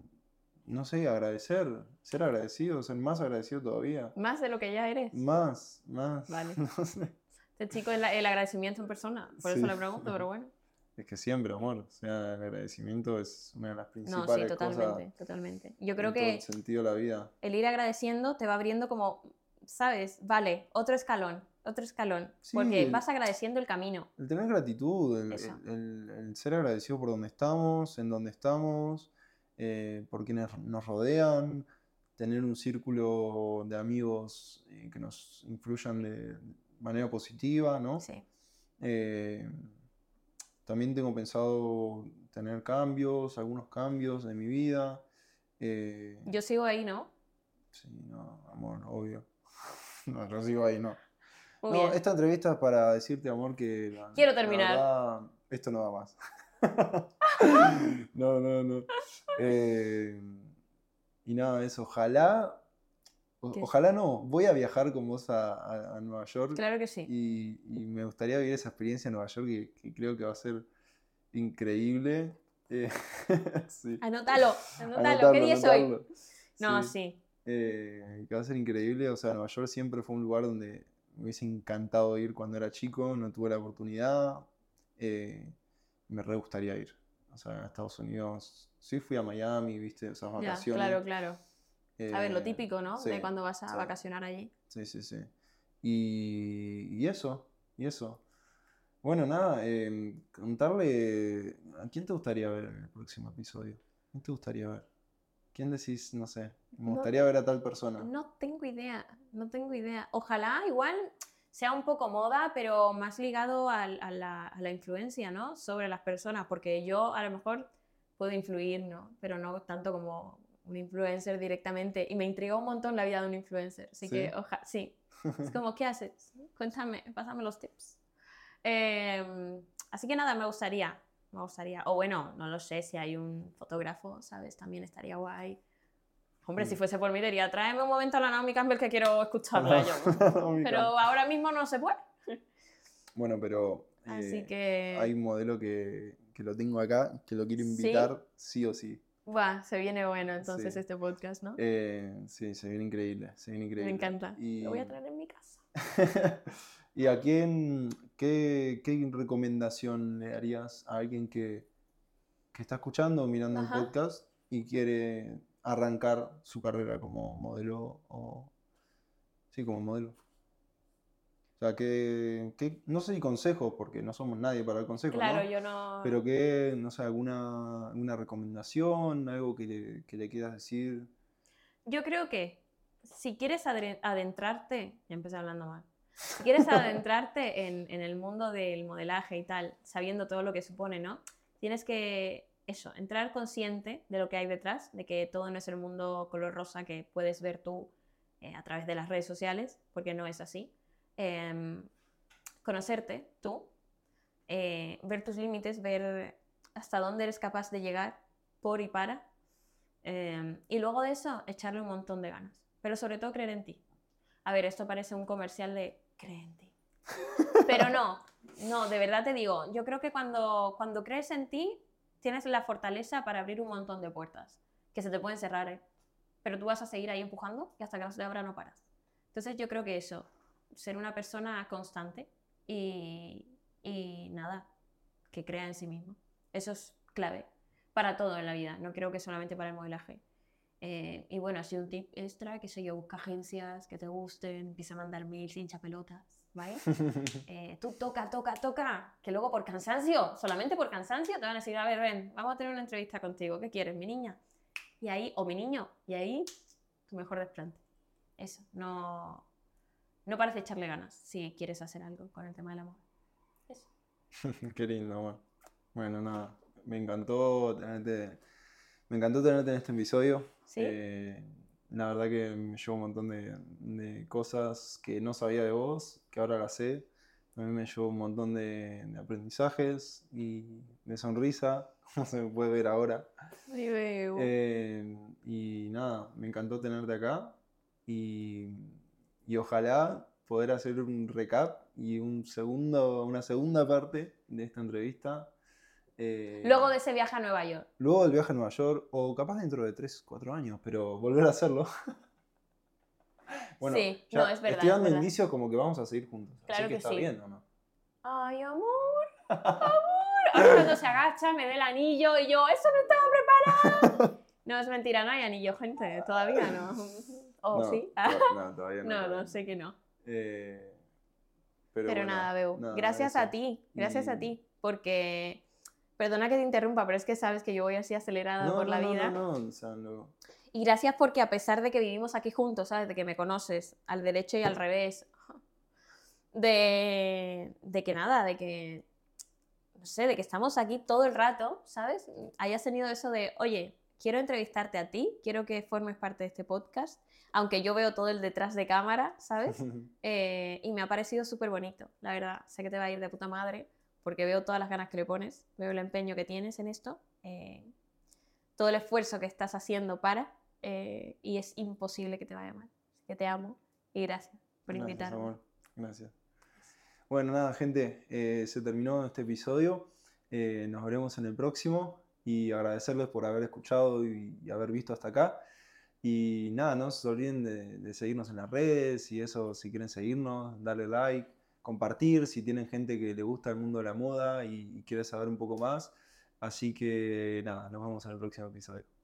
no sé, agradecer, ser agradecido, ser más agradecido todavía. Más de lo que ya eres. Más, más. Vale. (laughs) No sé. Este chico es la- el agradecimiento en persona. Por eso Sí. le pregunto, pero bueno. Es que siempre, amor. O sea, el agradecimiento es una de las No, principales sí, totalmente, cosas totalmente. Yo creo en todo que el sentido de la vida. el ir agradeciendo te va abriendo como, ¿sabes? Vale, otro escalón, otro escalón. Sí, porque el- vas agradeciendo el camino. El tener gratitud, el, Eso. el- el- el ser agradecido por donde estamos, en donde estamos, eh, por quienes nos rodean, tener un círculo de amigos eh, que nos influyan de manera positiva, ¿no? Sí. Eh, también tengo pensado tener cambios, algunos cambios en mi vida. eh, Yo sigo ahí, ¿no? sí, no, amor, obvio. (laughs) No, yo sigo ahí, no. Muy No, bien. esta entrevista es para decirte, amor, que... la- Quiero la terminar. verdad, esto no va más. (laughs) no, no, no. (laughs) Eh, y nada, eso. Ojalá... o- ojalá no. Voy a viajar con vos a, a- a Nueva York. Claro que sí. Y, y me gustaría vivir esa experiencia en Nueva York que, que creo que va a ser increíble. Eh, (laughs) sí. Anótalo, anótalo. ¿Qué día es hoy? No, Sí. sí. Eh, que va a ser increíble. O sea, Nueva York siempre fue un lugar donde me hubiese encantado ir cuando era chico, no tuve la oportunidad. eh, me re gustaría ir. O sea, a Estados Unidos. Sí fui a Miami, viste, esas Ya, vacaciones. claro, claro. A ver, lo eh, típico, ¿no? sí, de cuando vas a sí. vacacionar allí. Sí, sí, sí. Y, y eso, y eso. Bueno, nada, eh, contarle. ¿A quién te gustaría ver en el próximo episodio? ¿Quién te gustaría ver? ¿Quién decís, no sé, me No- gustaría ver a tal persona? No tengo idea, no tengo idea. Ojalá igual sea un poco moda, pero más ligado al- a, la, a la influencia, ¿no? Sobre las personas, porque yo a lo mejor puedo influir, ¿no? Pero no tanto como un influencer directamente. Y me intriga un montón la vida de un influencer. Así que, ¿Sí? ojalá, sí. Es (laughs) como, ¿qué haces? Cuéntame, pásame los tips. Em, así que nada, me gustaría, me gustaría. O bueno, no lo sé, si hay un fotógrafo, ¿sabes? También estaría guay. Hombre, si Mm. fuese por mí, diría, tráeme un momento a la Naomi Campbell que quiero escucharla yo. (laughs) Pero ahora mismo no se puede. Bueno, pero Así eh, que, hay un modelo que, que lo tengo acá, que lo quiero ¿Sí? invitar sí o sí. Buah, se viene bueno entonces Sí. este podcast, ¿no? Eh, sí, se viene increíble, se viene increíble. Me encanta. Y, Lo voy a traer en mi casa. (laughs) ¿Y a quién, qué, qué recomendación le darías a alguien que, que está escuchando o mirando Ajá. un podcast y quiere arrancar su carrera como modelo o... Sí, como modelo. O sea, que, que- no sé si consejos, porque no somos nadie para el consejo, Claro, ¿no? yo no... Pero que, no sé, alguna, alguna recomendación, algo que le, que le quieras decir. Yo creo que si quieres adentrarte, ya empecé hablando mal, si quieres (laughs) adentrarte en, en el mundo del modelaje y tal, sabiendo todo lo que supone, ¿no? Tienes que, eso, entrar consciente de lo que hay detrás, de que todo no es el mundo color rosa que puedes ver tú eh, a través de las redes sociales, porque no es así. Em, conocerte tú, eh, ver tus límites, ver hasta dónde eres capaz de llegar por y para. Eh, y luego de eso, echarle un montón de ganas. Pero sobre todo creer en ti. A ver, esto parece un comercial de cree en ti. Pero no, no, de verdad te digo, yo creo que cuando, cuando crees en ti, tienes la fortaleza para abrir un montón de puertas que se te pueden cerrar, ¿eh? pero tú vas a seguir ahí empujando y hasta que no se te abra no paras. Entonces yo creo que eso, ser una persona constante y, y nada, que crea en sí mismo. Eso es clave para todo en la vida, no creo que solamente para el modelaje. Eh, y bueno, así un tip extra, que sé yo, busca agencias que te gusten, empieza a mandar mails, hincha pelotas, ¿vale? (laughs) Eh, tú toca, toca, toca, que luego por cansancio, solamente por cansancio, te van a decir, a ver, ven, vamos a tener una entrevista contigo, ¿qué quieres, mi niña? Y ahí, o mi niño, y ahí, tu mejor desplante. Eso, no, no parece echarle ganas si quieres hacer algo con el tema del amor. Eso. (laughs) Qué lindo, bueno. Bueno, nada, me encantó tenerte, me encantó tenerte en este episodio. ¿Sí? Eh, la verdad que me llevó un montón de, de cosas que no sabía de vos, que ahora las sé. También me llevó un montón de, de aprendizajes y de sonrisa, (laughs) como se me puede ver ahora. Eh, y nada, me encantó tenerte acá y, y ojalá poder hacer un recap y un segundo, una segunda parte de esta entrevista. eh, Luego de ese viaje a Nueva York. luego del viaje a Nueva York, o capaz dentro de 3, 4 años, pero volver a hacerlo. (laughs) bueno, Sí, no, es verdad, estoy es dando verdad. indicios como que vamos a seguir juntos. Claro así que, que está sí. bien, ¿o no? Ay, amor, amor. Ahora cuando se agacha me da el anillo y yo, eso no estaba preparado. (laughs) No, es mentira, no hay anillo, gente, todavía no. ¿O No, sí? (laughs) no, todavía no. No, todavía no, sé que no. Eh, pero Pero bueno, nada, Beu, nada, gracias eso. a ti, gracias a ti, porque, perdona que te interrumpa, pero es que sabes que yo voy así acelerada por la vida. no, no, o sea, no- Y gracias porque a pesar de que vivimos aquí juntos, ¿sabes? De que me conoces al derecho y al revés, (laughs) de, de que nada, de que, no sé, de que estamos aquí todo el rato, ¿sabes? Hayas tenido eso de, oye, quiero entrevistarte a ti, quiero que formes parte de este podcast, aunque yo veo todo el detrás de cámara, ¿sabes? (laughs) Eh, y me ha parecido súper bonito, la verdad. Sé que te va a ir de puta madre, porque veo todas las ganas que le pones, veo el empeño que tienes en esto, eh, todo el esfuerzo que estás haciendo para, eh, y es imposible que te vaya mal. Así que te amo y gracias por Gracias, invitarme. amor. Gracias. Bueno, nada, gente, se terminó este episodio. Nos veremos en el próximo y agradecerles por haber escuchado y, y haber visto hasta acá. Y nada, no se olviden de, seguirnos en las redes y eso, si quieren seguirnos, darle like, compartir, si tienen gente que le gusta el mundo de la moda y, y quiere saber un poco más. Así que nada, nos vemos en el próximo episodio.